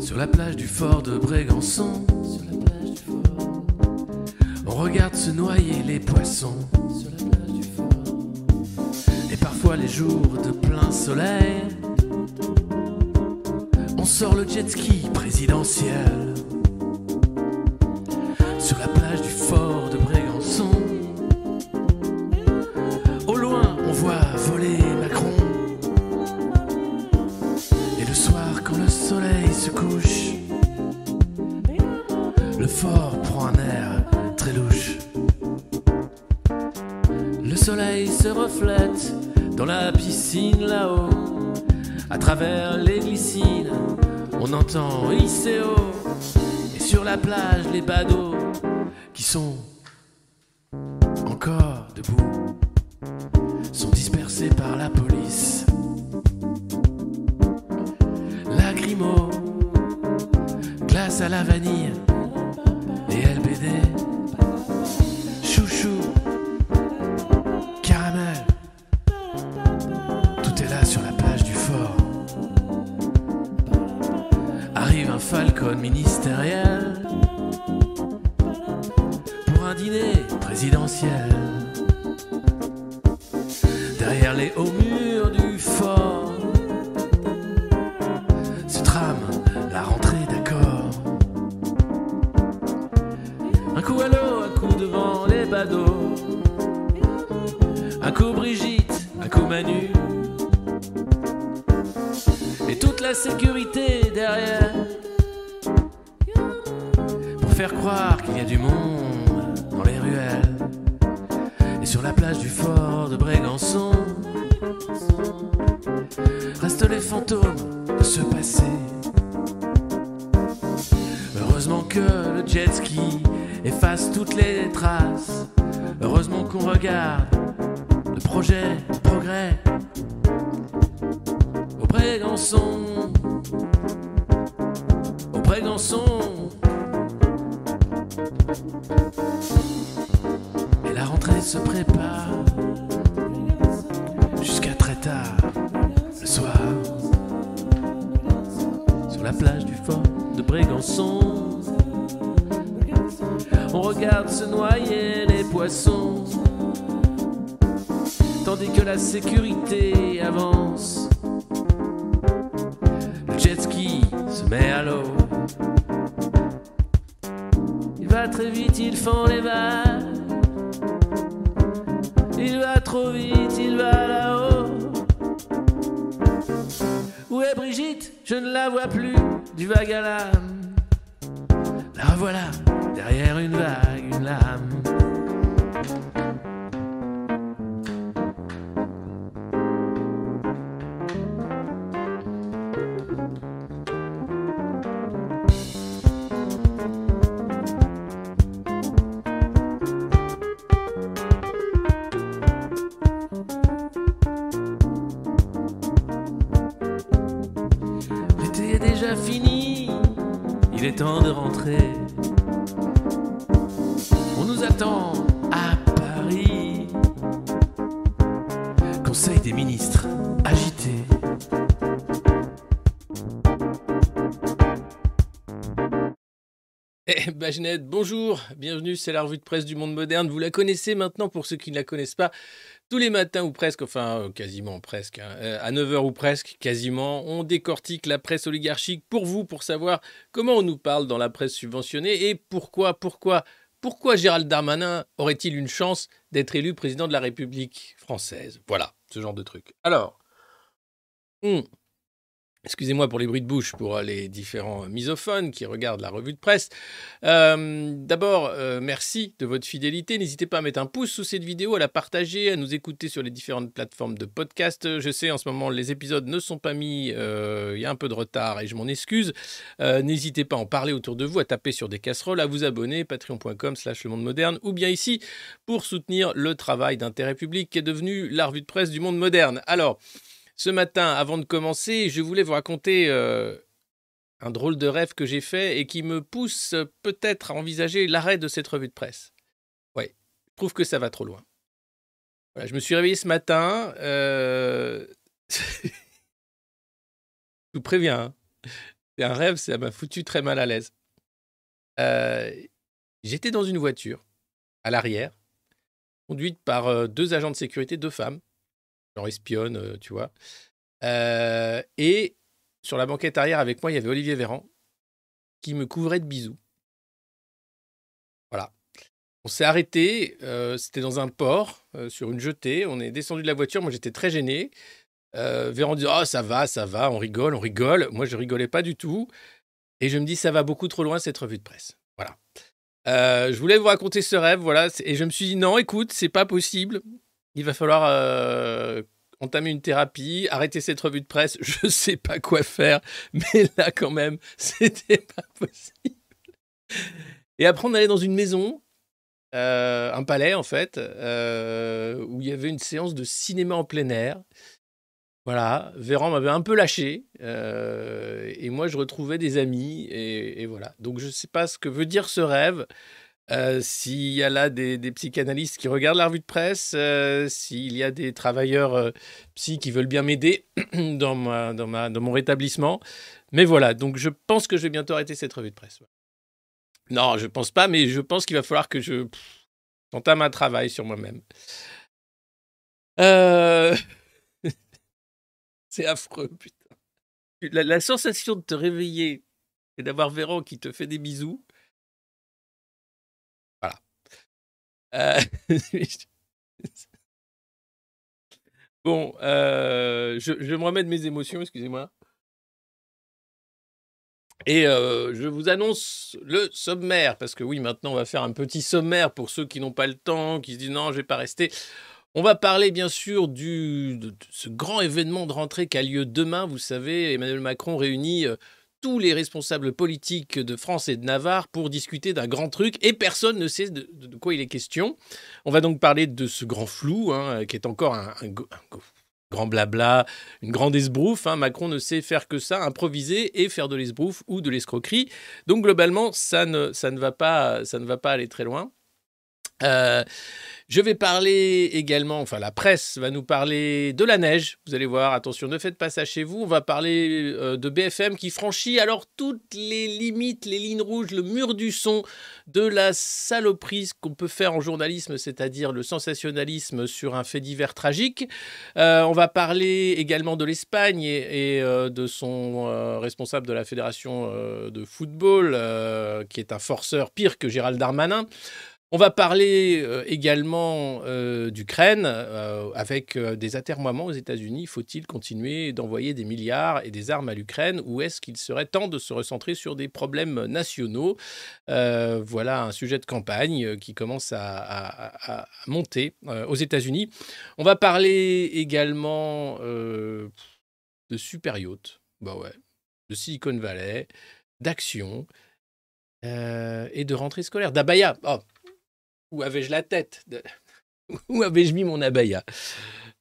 Sur la plage du fort de Brégançon, sur la plage du fort, on regarde se noyer les poissons. Sur la plage du fort, et parfois les jours de plein soleil, on sort le jet ski présidentiel. Sur la plage du fort de Brégançon, au loin on voit voler Macron. Et le soir, quand le soleil se couche, le fort prend un air très louche. Le soleil se reflète dans la piscine là-haut. À travers les glycines, on entend ICO. Et sur la plage, les badauds les fantômes de ce passé. Heureusement que le jet ski efface toutes les traces. Heureusement qu'on regarde le projet progrès au Brégançon. Au Brégançon. Se noyer les poissons, tandis que la sécurité avance. Bonjour, bienvenue, c'est la revue de presse du monde moderne. Vous la connaissez maintenant pour ceux qui ne la connaissent pas. Tous les matins ou presque, enfin euh, quasiment presque, hein, euh, à 9h ou presque, quasiment, on décortique la presse oligarchique pour vous, pour savoir comment on nous parle dans la presse subventionnée et pourquoi, pourquoi, pourquoi Gérald Darmanin aurait-il une chance d'être élu président de la République française? Voilà, ce genre de truc. Alors, hmm, Excusez-moi pour les bruits de bouche pour euh, les différents misophones qui regardent la revue de presse. Euh, D'abord, euh, merci de votre fidélité. N'hésitez pas à mettre un pouce sous cette vidéo, à la partager, à nous écouter sur les différentes plateformes de podcast. Je sais, en ce moment, les épisodes ne sont pas mis. euh, Il y a un peu de retard et je m'en excuse. Euh, N'hésitez pas à en parler autour de vous, à taper sur des casseroles, à vous abonner, patreon.com slash le monde moderne, ou bien ici pour soutenir le travail d'intérêt public qui est devenu la revue de presse du monde moderne. Alors, ce matin, avant de commencer, je voulais vous raconter euh, un drôle de rêve que j'ai fait et qui me pousse peut-être à envisager l'arrêt de cette revue de presse. Ouais, je trouve que ça va trop loin. Je me suis réveillé ce matin. Euh... je vous préviens, hein. c'est un rêve, ça m'a foutu très mal à l'aise. Euh, j'étais dans une voiture à l'arrière, conduite par deux agents de sécurité, deux femmes, genre espionnes, euh, tu vois. et sur la banquette arrière avec moi, il y avait Olivier Véran qui me couvrait de bisous. Voilà. On s'est arrêté, c'était dans un port, sur une jetée. On est descendu de la voiture. Moi, j'étais très gêné. Véran dit Oh, ça va, ça va, on rigole, on rigole. Moi, je rigolais pas du tout. Et je me dis Ça va beaucoup trop loin cette revue de presse. Voilà. je voulais vous raconter ce rêve, voilà. Et je me suis dit Non, écoute, c'est pas possible. Il va falloir entamer une thérapie, arrêter cette revue de presse, je sais pas quoi faire, mais là quand même, c'était pas possible. Et après, on allait dans une maison, euh, un palais en fait, euh, où il y avait une séance de cinéma en plein air. Voilà, Véran m'avait un peu lâché, euh, et moi je retrouvais des amis, et, et voilà. Donc je ne sais pas ce que veut dire ce rêve. Euh, s'il y a là des, psychanalystes qui regardent la revue de presse, euh, s'il y a des travailleurs euh, psy qui veulent bien m'aider dans, ma, dans, ma, dans mon rétablissement. Mais voilà, donc je pense que je vais bientôt arrêter cette revue de presse. Non, je pense pas, mais je pense qu'il va falloir que je entame un travail sur moi-même. C'est affreux, putain. La, la, sensation de te réveiller et d'avoir Véran qui te fait des bisous, Euh, bon, euh, je, me remets de mes émotions, excusez-moi. Et euh, je vous annonce le sommaire, parce que oui, maintenant on va faire un petit sommaire pour ceux qui n'ont pas le temps, qui se disent non, je vais pas rester. On va parler bien sûr du, de, ce grand événement de rentrée qui a lieu demain. Vous savez, Emmanuel Macron réunit tous les responsables politiques de France et de Navarre pour discuter d'un grand truc et personne ne sait de, quoi il est question. On va donc parler de ce grand flou hein, qui est encore un, grand blabla, une grande esbrouffe. Hein. Macron ne sait faire que ça, improviser et faire de l'esbrouffe ou de l'escroquerie. Donc globalement, ça ne, ça ne, va, pas, ça ne va pas aller très loin. Euh, je vais parler également, enfin la presse va nous parler de la neige. Vous allez voir, attention, ne faites pas ça chez vous. On va parler euh, de BFM qui franchit alors toutes les limites, les lignes rouges, le mur du son de la saloperie qu'on peut faire en journalisme, c'est-à-dire le sensationnalisme sur un fait divers tragique. Euh, on va parler également de l'Espagne et, de son responsable de la fédération de football, qui est un forceur pire que Gérald Darmanin. On va parler euh, également euh, d'Ukraine euh, avec des atermoiements aux États-Unis. Faut-il continuer d'envoyer des milliards et des armes à l'Ukraine ou est-ce qu'il serait temps de se recentrer sur des problèmes nationaux? Voilà un sujet de campagne qui commence à, monter aux États-Unis. On va parler également de super yacht, bah de Silicon Valley, d'action. et de rentrée scolaire. D'Abaya. Oh, où avais-je la tête Où avais-je mis mon abaya?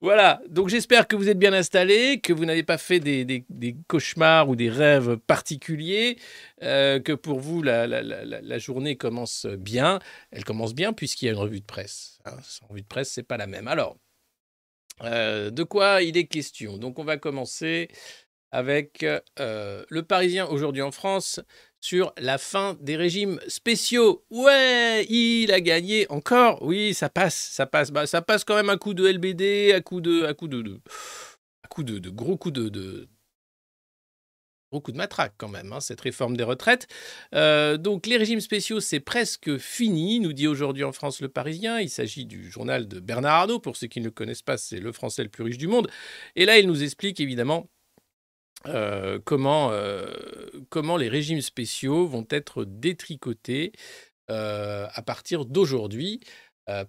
Voilà, donc j'espère que vous êtes bien installés, que vous n'avez pas fait des, cauchemars ou des rêves particuliers, euh, que pour vous la, journée commence bien. Elle commence bien puisqu'il y a une revue de presse. Hein. revue de presse, c'est pas la même. Alors, euh, de quoi il est question? Donc on va commencer avec euh, le Parisien aujourd'hui en France sur la fin des régimes spéciaux. Ouais, il a gagné encore. Oui, ça passe, ça passe. Bah, ça passe quand même à coup de LBD, à coup de, à coup de, de coup de, gros coups de, gros de matraque quand même, hein, cette réforme des retraites. Euh, donc les régimes spéciaux, c'est presque fini, nous dit aujourd'hui en France le Parisien. Il s'agit du journal de Bernard Arnault. Pour ceux qui ne le connaissent pas, c'est le Français le plus riche du monde. Et là, il nous explique évidemment euh, comment, euh, comment les régimes spéciaux vont être détricotés euh, à partir d'aujourd'hui,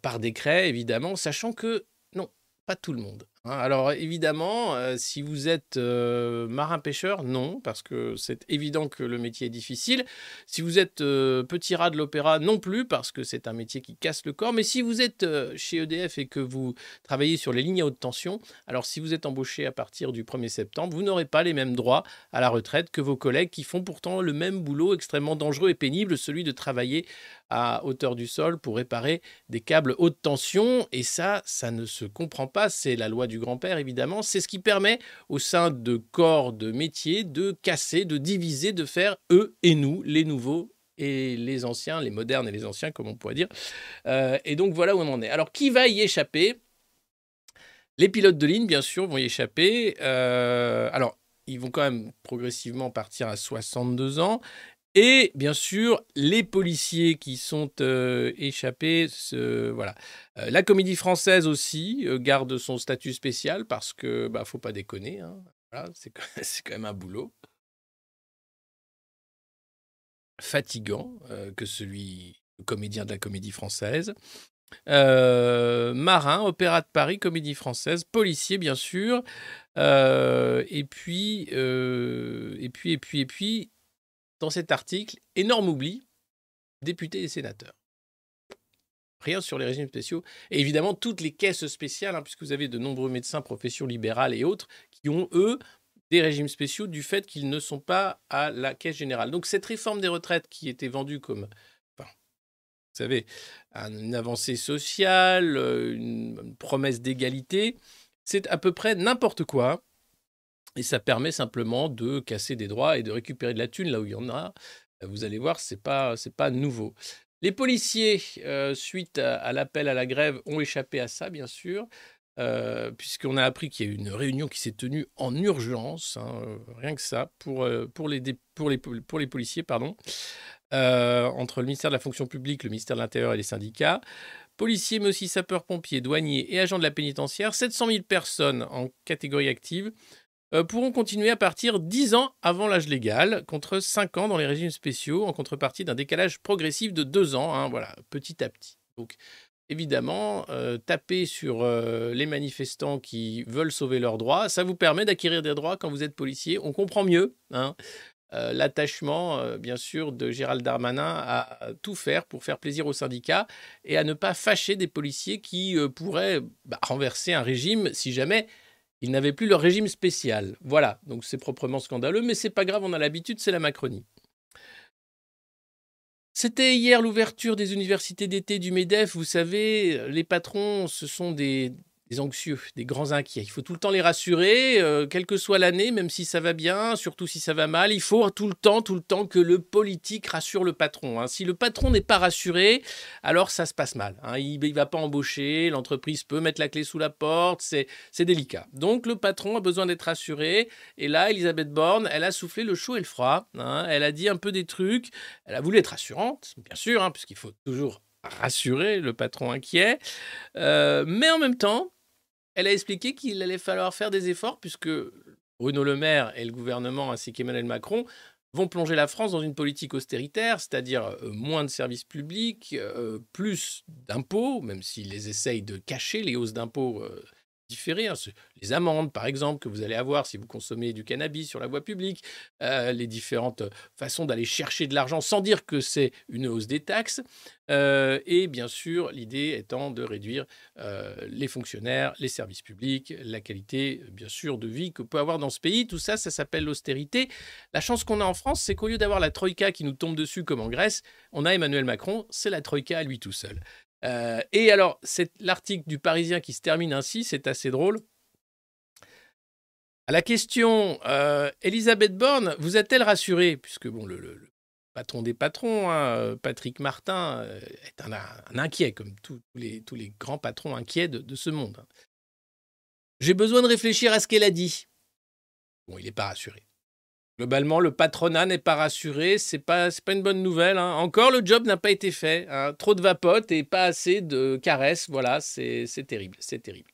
par décret évidemment, sachant que non, pas tout le monde. Hein, alors évidemment, si vous êtes marin-pêcheur, non, parce que c'est évident que le métier est difficile. Si vous êtes petit rat de l'opéra, non plus, parce que c'est un métier qui casse le corps. Mais si vous êtes chez EDF et que vous travaillez sur les lignes à haute tension, alors si vous êtes embauché à partir du 1er septembre, vous n'aurez pas les mêmes droits à la retraite que vos collègues qui font pourtant le même boulot extrêmement dangereux et pénible, celui de travailler à hauteur du sol pour réparer des câbles haute tension. Et ça, ça ne se comprend pas. C'est la loi grand-père, évidemment. C'est ce qui permet au sein de corps de métier de casser, de diviser, de faire eux et nous, les nouveaux et les anciens, les modernes et les anciens, comme on pourrait dire. Euh, et donc voilà où on en est. Alors qui va y échapper? Les pilotes de ligne, bien sûr, vont y échapper. Euh, alors, ils vont quand même progressivement partir à 62 ans. Et bien sûr, les policiers qui sont euh, échappés, voilà. Euh, la comédie française aussi euh, garde son statut spécial parce que, bah, faut pas déconner, hein. c'est quand même un boulot fatigant que celui comédien de la comédie française. marin, opéra de Paris, comédie française, policier bien sûr, et puis, et puis, et puis, et puis, dans cet article, énorme oubli, députés et sénateurs. Rien sur les régimes spéciaux. Et évidemment, toutes les caisses spéciales, hein, puisque vous avez de nombreux médecins, professions libérales et autres, qui ont, eux, des régimes spéciaux du fait qu'ils ne sont pas à la caisse générale. Donc cette réforme des retraites qui était vendue comme, vous savez, une avancée sociale, une promesse d'égalité, c'est à peu près n'importe quoi et ça permet simplement de casser des droits et de récupérer de la thune là où il y en a. Vous allez voir, ce n'est pas, pas nouveau. Les policiers, suite à, l'appel à la grève, ont échappé à ça, bien sûr, puisqu'on a appris qu'il y a eu une réunion qui s'est tenue en urgence, hein, rien que ça, pour, pour, les, pour, les, pour les policiers, pardon, entre le ministère de la fonction publique, le ministère de l'Intérieur et les syndicats. Policiers, mais aussi sapeurs-pompiers, douaniers et agents de la pénitentiaire, 700 000 personnes en catégorie active pourront continuer à partir 10 ans avant l'âge légal, contre 5 ans dans les régimes spéciaux, en contrepartie d'un décalage progressif de 2 ans, hein, voilà, petit à petit. Donc, évidemment, euh, taper sur euh, les manifestants qui veulent sauver leurs droits, ça vous permet d'acquérir des droits quand vous êtes policier. On comprend mieux hein, l'attachement, bien sûr, de Gérald Darmanin à tout faire pour faire plaisir aux syndicats et à ne pas fâcher des policiers qui pourraient bah, renverser un régime si jamais ils n'avaient plus leur régime spécial. Voilà, donc c'est proprement scandaleux, mais c'est pas grave, on a l'habitude, c'est la Macronie. C'était hier l'ouverture des universités d'été du MEDEF. Vous savez, les patrons, ce sont des, des anxieux, des grands inquiets. Il faut tout le temps les rassurer, euh, quelle que soit l'année, même si ça va bien, surtout si ça va mal. Il faut tout le temps, tout le temps que le politique rassure le patron. Hein. Si le patron n'est pas rassuré, alors ça se passe mal. Hein. Il ne va pas embaucher, l'entreprise peut mettre la clé sous la porte, c'est délicat. Donc le patron a besoin d'être rassuré. Et là, Elisabeth Borne, elle a soufflé le chaud et le froid. Hein. Elle a dit un peu des trucs. Elle a voulu être rassurante, bien sûr, puisqu'il faut toujours rassurer le patron inquiet. Euh, mais en même temps, elle a expliqué qu'il allait falloir faire des efforts puisque Bruno Le Maire et le gouvernement ainsi qu'Emmanuel Macron vont plonger la France dans une politique austéritaire, c'est-à-dire euh, moins de services publics, euh, plus d'impôts, même s'ils essayent de cacher, les hausses d'impôts euh, différées. Hein, les amendes, par exemple, que vous allez avoir si vous consommez du cannabis sur la voie publique, les différentes façons d'aller chercher de l'argent sans dire que c'est une hausse des taxes. Euh, et bien sûr, l'idée étant de réduire euh, les fonctionnaires, les services publics, la qualité, bien sûr, de vie que peut avoir dans ce pays. Tout ça, ça s'appelle l'austérité. La chance qu'on a en France, c'est qu'au lieu d'avoir la Troïka qui nous tombe dessus comme en Grèce, on a Emmanuel Macron, c'est la Troïka à lui tout seul. Euh, et alors, c'est l'article du Parisien qui se termine ainsi, c'est assez drôle. À la question, Elisabeth Borne vous a-t-elle rassuré Puisque bon, le, patron des patrons, hein, euh, Patrick Martin, euh, est un, inquiet, comme tous les, grands patrons inquiets de, ce monde. J'ai besoin de réfléchir à ce qu'elle a dit. Bon, il n'est pas rassuré. Globalement, le patronat n'est pas rassuré, c'est pas pas une bonne nouvelle. Hein. Encore, le job n'a pas été fait. Trop de vapote et pas assez de caresses. Voilà, c'est terrible, c'est terrible.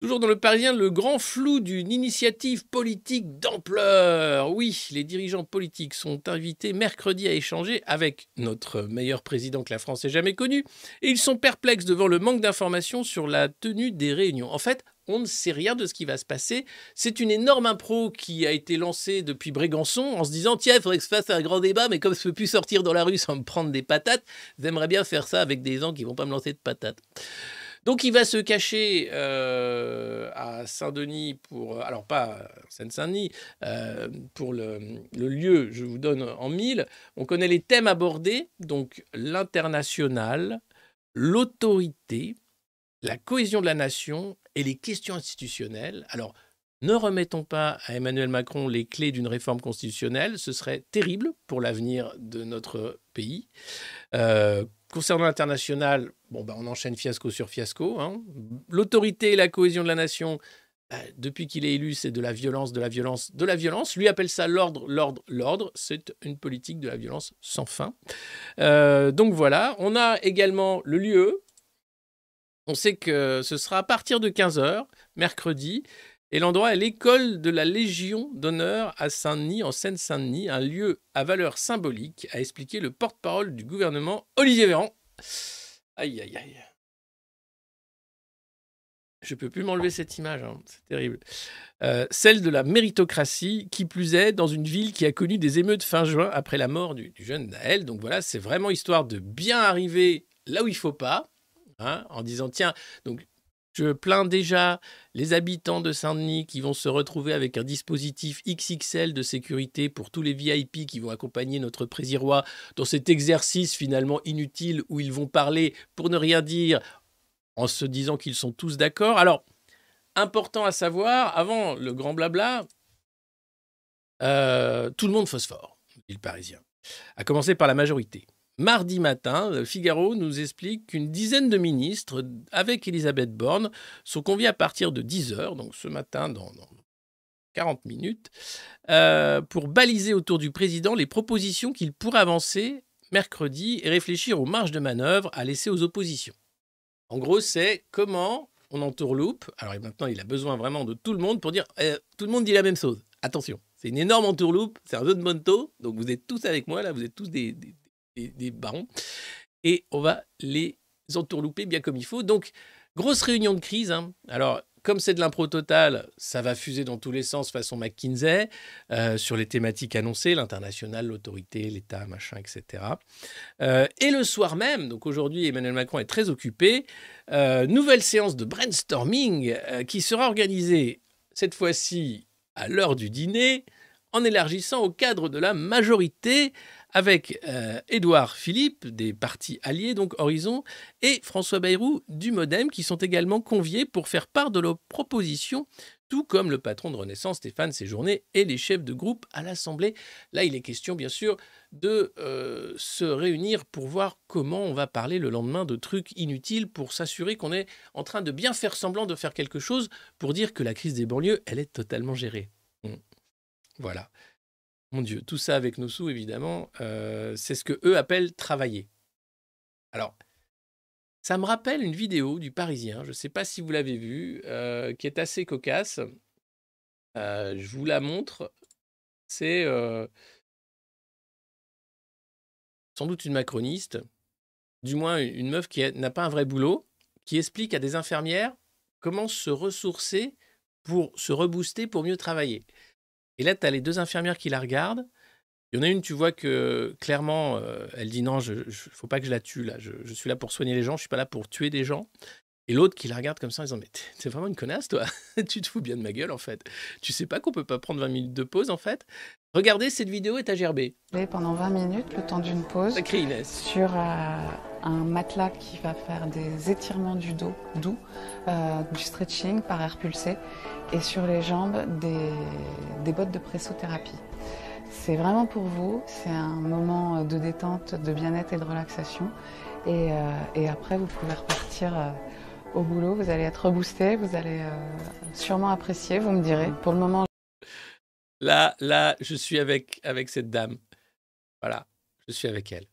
Toujours dans le Parisien, le grand flou d'une initiative politique d'ampleur. Oui, les dirigeants politiques sont invités mercredi à échanger avec notre meilleur président que la France ait jamais connu, et ils sont perplexes devant le manque d'informations sur la tenue des réunions. En fait, on ne sait rien de ce qui va se passer. C'est une énorme impro qui a été lancée depuis Brégançon en se disant tiens, il faudrait que je fasse un grand débat, mais comme je ne peux plus sortir dans la rue sans me prendre des patates, j'aimerais bien faire ça avec des gens qui vont pas me lancer de patates. Donc il va se cacher euh, à Saint-Denis pour, alors pas Seine-Saint-Denis, euh, pour le, lieu, je vous donne en mille. On connaît les thèmes abordés, donc l'international, l'autorité, la cohésion de la nation et les questions institutionnelles. Alors, ne remettons pas à Emmanuel Macron les clés d'une réforme constitutionnelle, ce serait terrible pour l'avenir de notre pays. Euh, concernant l'international, bon, bah, on enchaîne fiasco sur fiasco. Hein. L'autorité et la cohésion de la nation, bah, depuis qu'il est élu, c'est de la violence, de la violence, de la violence. Lui appelle ça l'ordre, l'ordre, l'ordre. C'est une politique de la violence sans fin. Euh, donc voilà, on a également le lieu. On sait que ce sera à partir de 15h, mercredi. Et l'endroit est l'école de la Légion d'honneur à Saint-Denis, en Seine-Saint-Denis, un lieu à valeur symbolique, a expliqué le porte-parole du gouvernement, Olivier Véran. Aïe, aïe, aïe. Je peux plus m'enlever cette image, hein. c'est terrible. Euh, celle de la méritocratie, qui plus est, dans une ville qui a connu des émeutes fin juin après la mort du, jeune Naël. Donc voilà, c'est vraiment histoire de bien arriver là où il faut pas, hein, en disant tiens, donc je plains déjà les habitants de Saint-Denis qui vont se retrouver avec un dispositif XXL de sécurité pour tous les VIP qui vont accompagner notre présirois dans cet exercice finalement inutile où ils vont parler pour ne rien dire en se disant qu'ils sont tous d'accord. Alors, important à savoir, avant le grand blabla, euh, tout le monde phosphore, dit le Parisien, à commencer par la majorité. Mardi matin, Figaro nous explique qu'une dizaine de ministres, avec Elisabeth Borne, sont conviés à partir de 10h, donc ce matin dans, 40 minutes, euh, pour baliser autour du président les propositions qu'il pourrait avancer mercredi et réfléchir aux marges de manœuvre à laisser aux oppositions. En gros, c'est comment on entourloupe. Alors maintenant, il a besoin vraiment de tout le monde pour dire eh, tout le monde dit la même chose. Attention, c'est une énorme entourloupe, c'est un jeu de monto, donc vous êtes tous avec moi là, vous êtes tous des, barons. Et on va les entourlouper bien comme il faut. Donc, grosse réunion de crise. Hein. Alors, comme c'est de l'impro total, ça va fuser dans tous les sens façon McKinsey euh, sur les thématiques annoncées, l'international, l'autorité, l'État, machin, etc. Euh, et le soir même, donc aujourd'hui Emmanuel Macron est très occupé, euh, nouvelle séance de brainstorming qui sera organisée cette fois-ci à l'heure du dîner en élargissant au cadre de la majorité avec euh, Édouard Philippe des partis alliés, donc Horizon, et François Bayrou du Modem, qui sont également conviés pour faire part de leurs propositions, tout comme le patron de Renaissance, Stéphane Séjourné, et les chefs de groupe à l'Assemblée. Là, il est question, bien sûr, de euh, se réunir pour voir comment on va parler le lendemain de trucs inutiles pour s'assurer qu'on est en train de bien faire semblant de faire quelque chose pour dire que la crise des banlieues, elle est totalement gérée. Mmh. Voilà. Mon Dieu, tout ça avec nos sous, évidemment, euh, c'est ce que eux appellent travailler. Alors, ça me rappelle une vidéo du Parisien, je ne sais pas si vous l'avez vue, euh, qui est assez cocasse. Euh, je vous la montre. C'est sans doute une macroniste, du moins une meuf qui n'a pas un vrai boulot, qui explique à des infirmières comment se ressourcer pour se rebooster pour mieux travailler. Et là, tu as les deux infirmières qui la regardent. Il y en a une, tu vois que clairement, euh, elle dit non, il ne faut pas que je la tue là. Je, suis là pour soigner les gens, je suis pas là pour tuer des gens. Et l'autre qui la regarde comme ça en disant mais t'es vraiment une connasse toi. tu te fous bien de ma gueule en fait. Tu sais pas qu'on peut pas prendre 20 minutes de pause en fait? Regardez cette vidéo est à gerber. Pendant 20 minutes, le temps d'une pause. Sur euh, un matelas qui va faire des étirements du dos doux, euh, du stretching par air pulsé et sur les jambes des, bottes de pressothérapie. C'est vraiment pour vous, c'est un moment de détente, de bien-être et de relaxation. Et, euh, après, vous pouvez repartir au boulot, vous allez être boosté, vous allez sûrement apprécier, vous me direz. Pour le moment, là, là, je suis avec, avec cette dame. Voilà, je suis avec elle.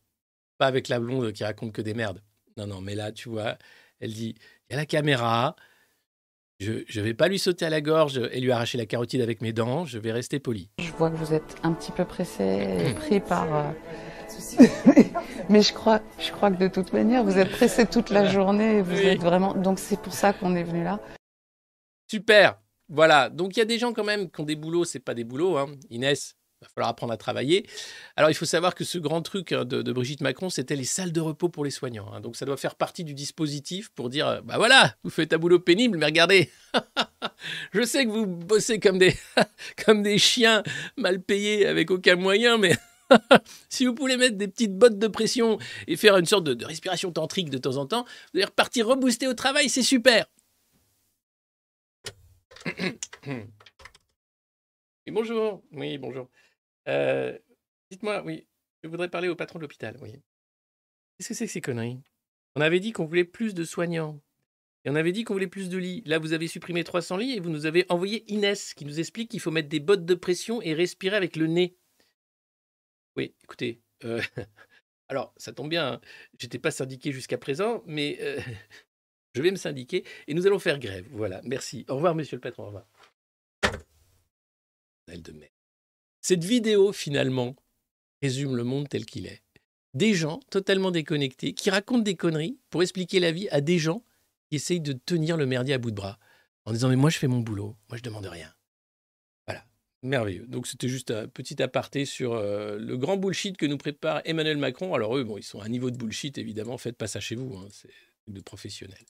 Pas avec la blonde qui raconte que des merdes. Non, non, mais là, tu vois, elle dit, il y a la caméra, Je ne vais pas lui sauter à la gorge et lui arracher la carotide avec mes dents, je vais rester poli. Je vois que vous êtes un petit peu pressé, pris par... Euh, mais je crois, je crois que de toute manière, vous êtes pressé toute la journée, vous êtes vraiment... Donc c'est pour ça qu'on est venu là. Super Voilà, donc il y a des gens quand même qui ont des boulots, c'est pas des boulots. Hein. Inès, il va falloir apprendre à travailler. Alors, il faut savoir que ce grand truc hein, de, Brigitte Macron, c'était les salles de repos pour les soignants. Hein. Donc, ça doit faire partie du dispositif pour dire, euh, bah voilà, vous faites un boulot pénible, mais regardez, je sais que vous bossez comme des, comme des chiens mal payés avec aucun moyen, mais si vous pouvez mettre des petites bottes de pression et faire une sorte de, respiration tantrique de temps en temps, vous allez repartir rebooster au travail, c'est super. Bonjour. Oui, bonjour. Euh, dites-moi, oui, je voudrais parler au patron de l'hôpital, oui. Qu'est-ce que c'est que ces conneries? On avait dit qu'on voulait plus de soignants. Et on avait dit qu'on voulait plus de lits. Là, vous avez supprimé 300 lits et vous nous avez envoyé Inès qui nous explique qu'il faut mettre des bottes de pression et respirer avec le nez. Oui, écoutez. Euh, alors, ça tombe bien, hein. j'étais pas syndiqué jusqu'à présent, mais euh, je vais me syndiquer et nous allons faire grève. Voilà, merci. Au revoir, monsieur le patron. Au revoir. Cette vidéo, finalement, résume le monde tel qu'il est. Des gens totalement déconnectés qui racontent des conneries pour expliquer la vie à des gens qui essayent de tenir le merdier à bout de bras en disant Mais moi, je fais mon boulot, moi, je demande rien. Merveilleux. Donc, c'était juste un petit aparté sur euh, le grand bullshit que nous prépare Emmanuel Macron. Alors, eux, bon, ils sont à un niveau de bullshit, évidemment. Faites pas ça chez vous, hein, c'est de professionnels.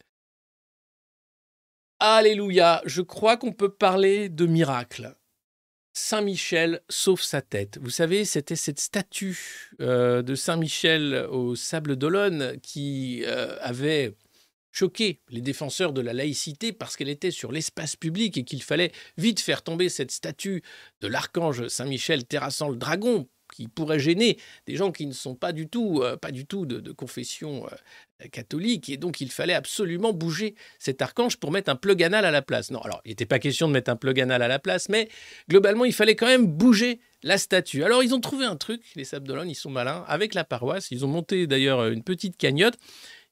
Alléluia, je crois qu'on peut parler de miracle. Saint-Michel sauve sa tête. Vous savez, c'était cette statue euh, de Saint-Michel au Sable d'Olonne qui euh, avait choqué les défenseurs de la laïcité parce qu'elle était sur l'espace public et qu'il fallait vite faire tomber cette statue de l'archange Saint-Michel terrassant le dragon qui pourrait gêner des gens qui ne sont pas du tout, euh, pas du tout de, confession catholique. Et donc, il fallait absolument bouger cet archange pour mettre un plug anal à la place. Non, alors, il n'était pas question de mettre un plug anal à la place, mais globalement, il fallait quand même bouger la statue. Alors, ils ont trouvé un truc, les Sables d'Olonne, ils sont malins, avec la paroisse. Ils ont monté d'ailleurs une petite cagnotte.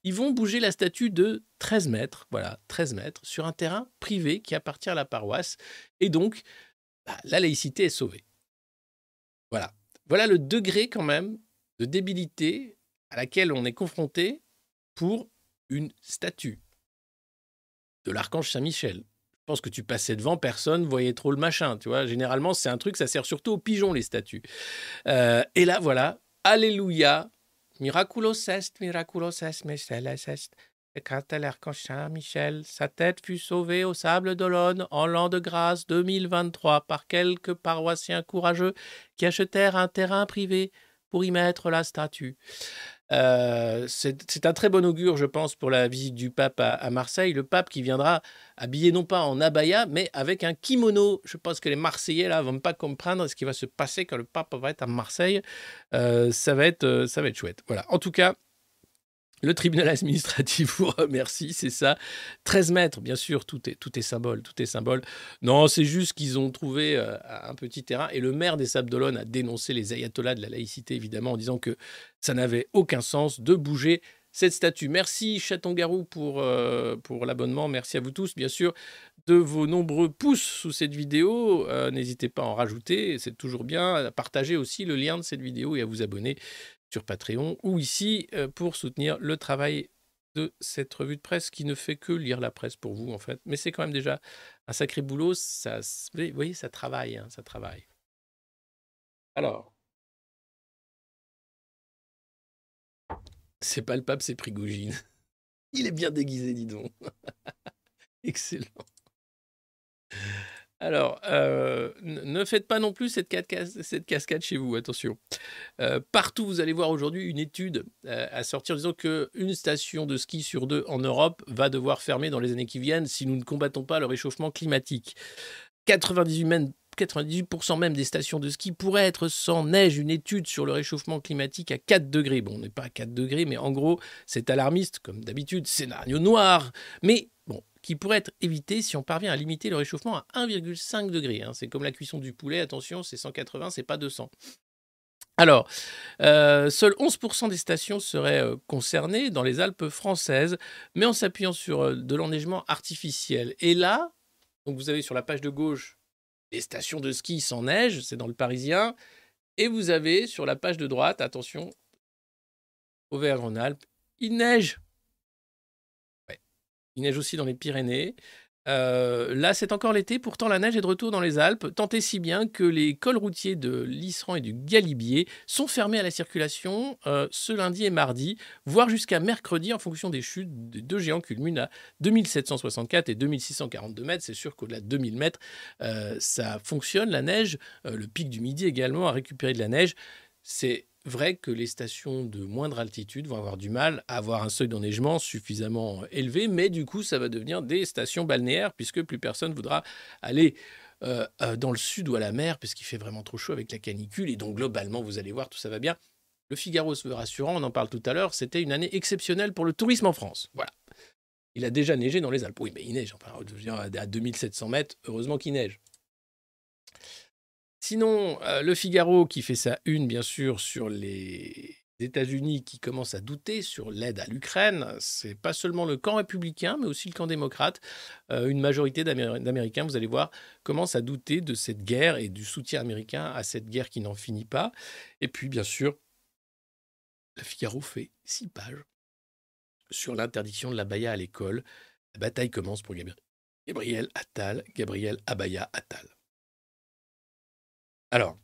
Ils vont bouger la statue de 13 mètres, voilà, 13 mètres, sur un terrain privé qui appartient à la paroisse. Et donc, bah, la laïcité est sauvée. Voilà. Voilà le degré quand même de débilité à laquelle on est confronté pour une statue de l'archange Saint-Michel. Je pense que tu passais devant, personne voyait trop le machin, tu vois. Généralement, c'est un truc, ça sert surtout aux pigeons, les statues. Euh, et là, voilà, Alléluia, miraculos est, miraculos est, Michel est. Quand l'archange Saint-Michel, sa tête fut sauvée au sable d'Olonne en l'an de grâce 2023 par quelques paroissiens courageux qui achetèrent un terrain privé pour y mettre la statue. Euh, c'est un très bon augure, je pense, pour la visite du pape à, Marseille. Le pape qui viendra habillé non pas en abaya, mais avec un kimono. Je pense que les Marseillais là vont pas comprendre ce qui va se passer quand le pape va être à Marseille. Euh, ça va être, euh, ça va être chouette. Voilà. En tout cas, le tribunal administratif vous remercie, c'est ça. 13 mètres, bien sûr, tout est, symbole, tout est symbole. Non, c'est juste qu'ils ont trouvé euh, un petit terrain et le maire des Sables a dénoncé les ayatollahs de la laïcité, évidemment, en disant que ça n'avait aucun sens de bouger cette statue. Merci Chaton-Garou pour, euh, pour l'abonnement. Merci à vous tous, bien sûr, de vos nombreux pouces sous cette vidéo. Euh, n'hésitez pas à en rajouter, c'est toujours bien. À partager aussi le lien de cette vidéo et à vous abonner sur Patreon ou ici euh, pour soutenir le travail de cette revue de presse qui ne fait que lire la presse pour vous en fait. Mais c'est quand même déjà un sacré boulot. Ça, vous voyez, ça travaille, hein, ça travaille. Alors, c'est pas le pape, c'est Prigogine. Il est bien déguisé, dis donc. Excellent. Alors, euh, ne faites pas non plus cette, cascade chez vous, attention. Euh, partout, vous allez voir aujourd'hui une étude euh, à sortir disant qu'une station de ski sur deux en Europe va devoir fermer dans les années qui viennent si nous ne combattons pas le réchauffement climatique. 98 même 98% même des stations de ski pourraient être sans neige. Une étude sur le réchauffement climatique à 4 degrés. Bon, on n'est pas à 4 degrés, mais en gros, c'est alarmiste, comme d'habitude, scénario noir. Mais qui pourrait être évité si on parvient à limiter le réchauffement à 1,5 degré. Hein. C'est comme la cuisson du poulet, attention, c'est 180, c'est pas 200. Alors, euh, seuls 11% des stations seraient euh, concernées dans les Alpes françaises, mais en s'appuyant sur euh, de l'enneigement artificiel. Et là, donc vous avez sur la page de gauche les stations de ski sans neige, c'est dans le Parisien, et vous avez sur la page de droite, attention, Auvergne-Rhône-Alpes, il neige. Il neige aussi dans les Pyrénées. Euh, là, c'est encore l'été, pourtant la neige est de retour dans les Alpes, tant et si bien que les cols routiers de l'Isran et du Galibier sont fermés à la circulation euh, ce lundi et mardi, voire jusqu'à mercredi en fonction des chutes des deux géants culminent à 2764 et 2642 mètres. C'est sûr qu'au-delà de 2000 mètres, euh, ça fonctionne, la neige. le pic du midi également a récupéré de la neige. C'est vrai que les stations de moindre altitude vont avoir du mal à avoir un seuil d'enneigement suffisamment élevé, mais du coup, ça va devenir des stations balnéaires puisque plus personne voudra aller euh, euh, dans le sud ou à la mer puisqu'il fait vraiment trop chaud avec la canicule. Et donc, globalement, vous allez voir, tout ça va bien. Le Figaro se veut rassurant, on en parle tout à l'heure, c'était une année exceptionnelle pour le tourisme en France. Voilà. Il a déjà neigé dans les Alpes. Oui, mais il neige. Enfin, à 2700 mètres, heureusement qu'il neige. Sinon, euh, Le Figaro qui fait sa une, bien sûr, sur les États-Unis qui commencent à douter sur l'aide à l'Ukraine. C'est pas seulement le camp républicain, mais aussi le camp démocrate. Euh, une majorité d'Américains, vous allez voir, commencent à douter de cette guerre et du soutien américain à cette guerre qui n'en finit pas. Et puis, bien sûr, Le Figaro fait six pages sur l'interdiction de la baya à l'école. La bataille commence pour Gabriel Attal, Gabriel Abaya Attal. Alors,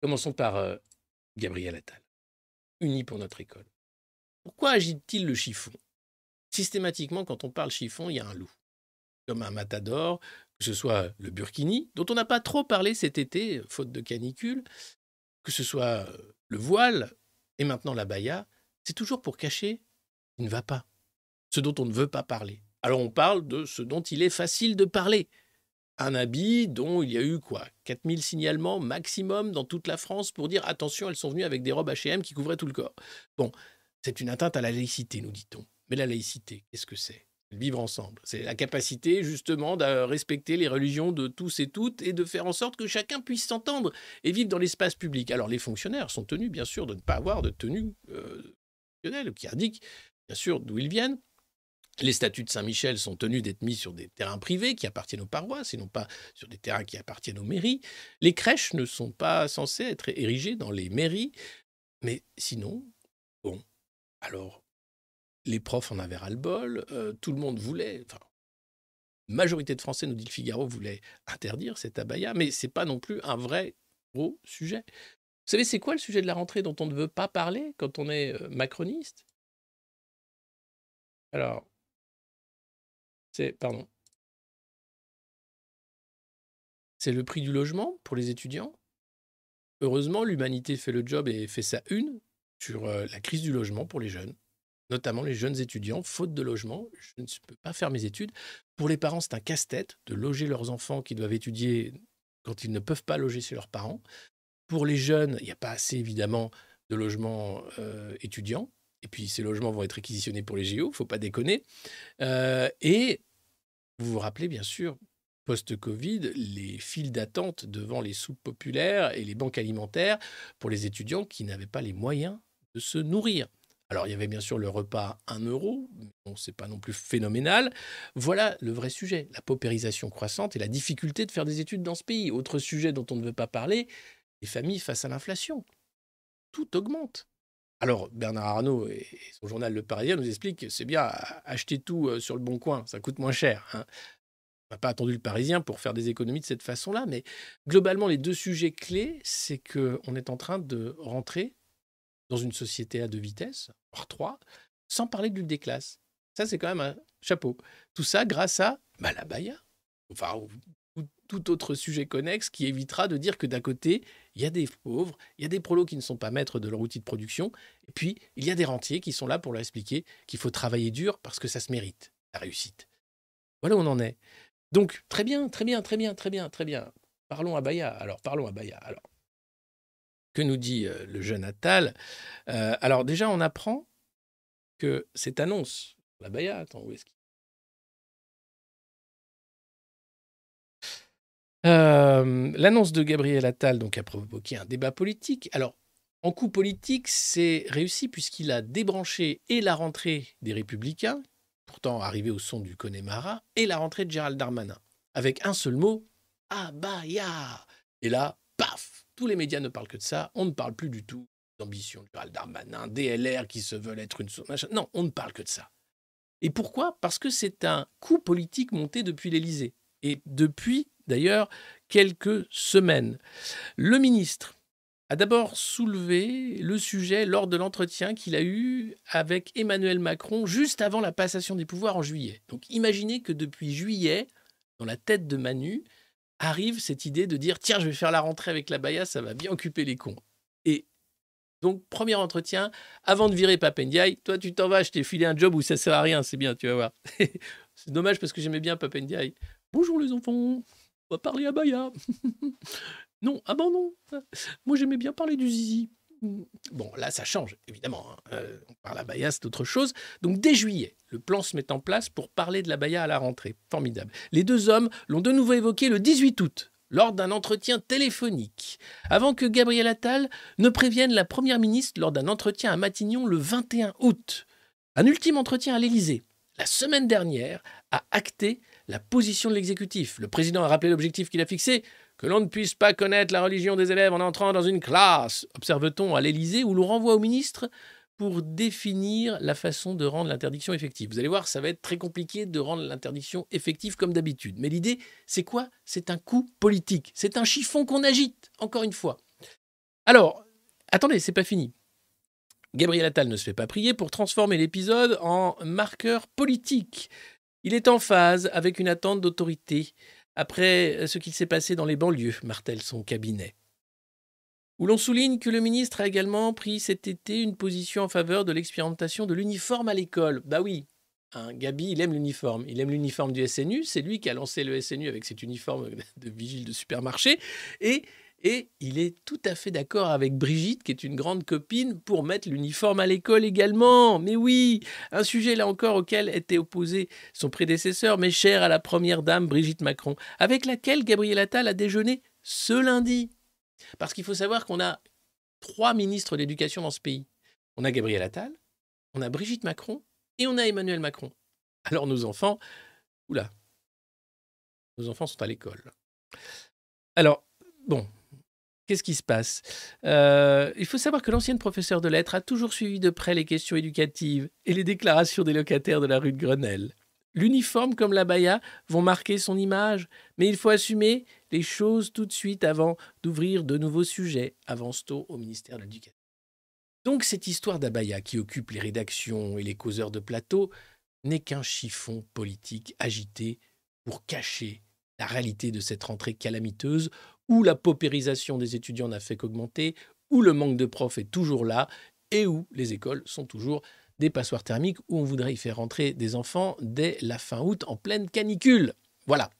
commençons par euh, Gabriel Attal, uni pour notre école. Pourquoi agite-t-il le chiffon? Systématiquement, quand on parle chiffon, il y a un loup. Comme un matador, que ce soit le burkini, dont on n'a pas trop parlé cet été, faute de canicule, que ce soit euh, le voile, et maintenant la baya, c'est toujours pour cacher ce qui ne va pas, ce dont on ne veut pas parler. Alors on parle de ce dont il est facile de parler, un habit dont il y a eu quoi 4000 signalements maximum dans toute la France pour dire attention, elles sont venues avec des robes H&M qui couvraient tout le corps. Bon, c'est une atteinte à la laïcité, nous dit-on. Mais la laïcité, qu'est-ce que c'est? Vivre ensemble. C'est la capacité justement de respecter les religions de tous et toutes et de faire en sorte que chacun puisse s'entendre et vivre dans l'espace public. Alors les fonctionnaires sont tenus bien sûr de ne pas avoir de tenue euh, qui indique bien sûr d'où ils viennent, les statuts de Saint-Michel sont tenus d'être mis sur des terrains privés qui appartiennent aux paroisses et non pas sur des terrains qui appartiennent aux mairies. Les crèches ne sont pas censées être érigées dans les mairies. Mais sinon, bon, alors, les profs en avaient ravant-le-bol, euh, tout le monde voulait, enfin, majorité de Français, nous dit le Figaro, voulait interdire cet abaya, mais c'est pas non plus un vrai gros sujet. Vous savez, c'est quoi le sujet de la rentrée dont on ne veut pas parler quand on est euh, macroniste? Alors, c'est pardon. C'est le prix du logement pour les étudiants? Heureusement, l'humanité fait le job et fait sa une sur euh, la crise du logement pour les jeunes, notamment les jeunes étudiants. Faute de logement, je ne peux pas faire mes études. Pour les parents, c'est un casse-tête de loger leurs enfants qui doivent étudier quand ils ne peuvent pas loger chez leurs parents. Pour les jeunes, il n'y a pas assez évidemment de logements euh, étudiants. Et puis ces logements vont être réquisitionnés pour les JO, faut pas déconner. Euh, et vous vous rappelez bien sûr, post-Covid, les files d'attente devant les soupes populaires et les banques alimentaires pour les étudiants qui n'avaient pas les moyens de se nourrir. Alors, il y avait bien sûr le repas 1 euro, bon, c'est pas non plus phénoménal. Voilà le vrai sujet, la paupérisation croissante et la difficulté de faire des études dans ce pays. Autre sujet dont on ne veut pas parler, les familles face à l'inflation. Tout augmente. Alors, Bernard Arnault et son journal Le Parisien nous expliquent que c'est bien acheter tout euh, sur le bon coin, ça coûte moins cher. Hein. On n'a pas attendu le Parisien pour faire des économies de cette façon-là, mais globalement, les deux sujets clés, c'est qu'on est en train de rentrer dans une société à deux vitesses, voire trois, sans parler lutte des. Ça, c'est quand même un chapeau. Tout ça grâce à bah, la Baïa. Tout autre sujet connexe qui évitera de dire que d'un côté, il y a des pauvres, il y a des prolos qui ne sont pas maîtres de leur outil de production, et puis il y a des rentiers qui sont là pour leur expliquer qu'il faut travailler dur parce que ça se mérite, la réussite. Voilà où on en est. Donc, très bien, très bien, très bien, très bien, très bien. Parlons à Baya. Alors, parlons à Baya. Alors, que nous dit euh, le jeune Attal? Euh, Alors, déjà, on apprend que cette annonce, la Baya, attends, où est-ce Euh, l'annonce de Gabriel Attal donc, a provoqué un débat politique. Alors, en coup politique, c'est réussi puisqu'il a débranché et la rentrée des Républicains, pourtant arrivé au son du Connemara, et la rentrée de Gérald Darmanin, avec un seul mot Abaya. Et là, paf Tous les médias ne parlent que de ça, on ne parle plus du tout d'ambition de Gérald Darmanin, DLR qui se veulent être une. Non, on ne parle que de ça. Et pourquoi? Parce que c'est un coup politique monté depuis l'Élysée. Et depuis, d'ailleurs, quelques semaines. Le ministre a d'abord soulevé le sujet lors de l'entretien qu'il a eu avec Emmanuel Macron juste avant la passation des pouvoirs en juillet. Donc imaginez que depuis juillet, dans la tête de Manu, arrive cette idée de dire tiens, je vais faire la rentrée avec la Baïa, ça va bien occuper les cons. Et donc, premier entretien, avant de virer Papendiaï, toi, tu t'en vas, je t'ai filé un job où ça sert à rien, c'est bien, tu vas voir. c'est dommage parce que j'aimais bien Papendiaï. Bonjour les enfants, parler à Baya. non, ah bon non, moi j'aimais bien parler du zizi. Bon, là, ça change, évidemment. Hein. Euh, on parle à Baya, c'est autre chose. Donc, dès juillet, le plan se met en place pour parler de la Baya à la rentrée. Formidable. Les deux hommes l'ont de nouveau évoqué le 18 août lors d'un entretien téléphonique, avant que Gabriel Attal ne prévienne la Première ministre lors d'un entretien à Matignon le 21 août. Un ultime entretien à l'Élysée, la semaine dernière, a acté la position de l'exécutif. Le président a rappelé l'objectif qu'il a fixé, que l'on ne puisse pas connaître la religion des élèves en entrant dans une classe, observe-t-on à l'Élysée, où l'on renvoie au ministre pour définir la façon de rendre l'interdiction effective? Vous allez voir, ça va être très compliqué de rendre l'interdiction effective comme d'habitude. Mais l'idée, c'est quoi? C'est un coup politique. C'est un chiffon qu'on agite, encore une fois. Alors, attendez, c'est pas fini. Gabriel Attal ne se fait pas prier pour transformer l'épisode en marqueur politique. Il est en phase avec une attente d'autorité après ce qu'il s'est passé dans les banlieues, martèle son cabinet où l'on souligne que le ministre a également pris cet été une position en faveur de l'expérimentation de l'uniforme à l'école. Bah oui, hein, Gabi, il aime l'uniforme. Il aime l'uniforme du SNU. C'est lui qui a lancé le SNU avec cet uniforme de vigile de supermarché. Et, et il est tout à fait d'accord avec Brigitte, qui est une grande copine, pour mettre l'uniforme à l'école également. Mais oui, un sujet là encore auquel était opposé son prédécesseur, mais cher à la première dame Brigitte Macron, avec laquelle Gabriel Attal a déjeuné ce lundi. Parce qu'il faut savoir qu'on a trois ministres d'éducation dans ce pays. On a Gabriel Attal, on a Brigitte Macron et on a Emmanuel Macron. Alors nos enfants, oula, nos enfants sont à l'école. Alors, bon, qu'est-ce qui se passe? Euh, Il faut savoir que l'ancienne professeure de lettres a toujours suivi de près les questions éducatives et les déclarations des locataires de la rue de Grenelle. L'uniforme comme la baya vont marquer son image, mais il faut assumer les choses tout de suite avant d'ouvrir de nouveaux sujets, avance-t-on au ministère de l'Éducation. Donc cette histoire d'abaya qui occupe les rédactions et les causeurs de plateau n'est qu'un chiffon politique agité pour cacher la réalité de cette rentrée calamiteuse où la paupérisation des étudiants n'a fait qu'augmenter, où le manque de profs est toujours là et où les écoles sont toujours des passoires thermiques où on voudrait y faire rentrer des enfants dès la fin août en pleine canicule. Voilà.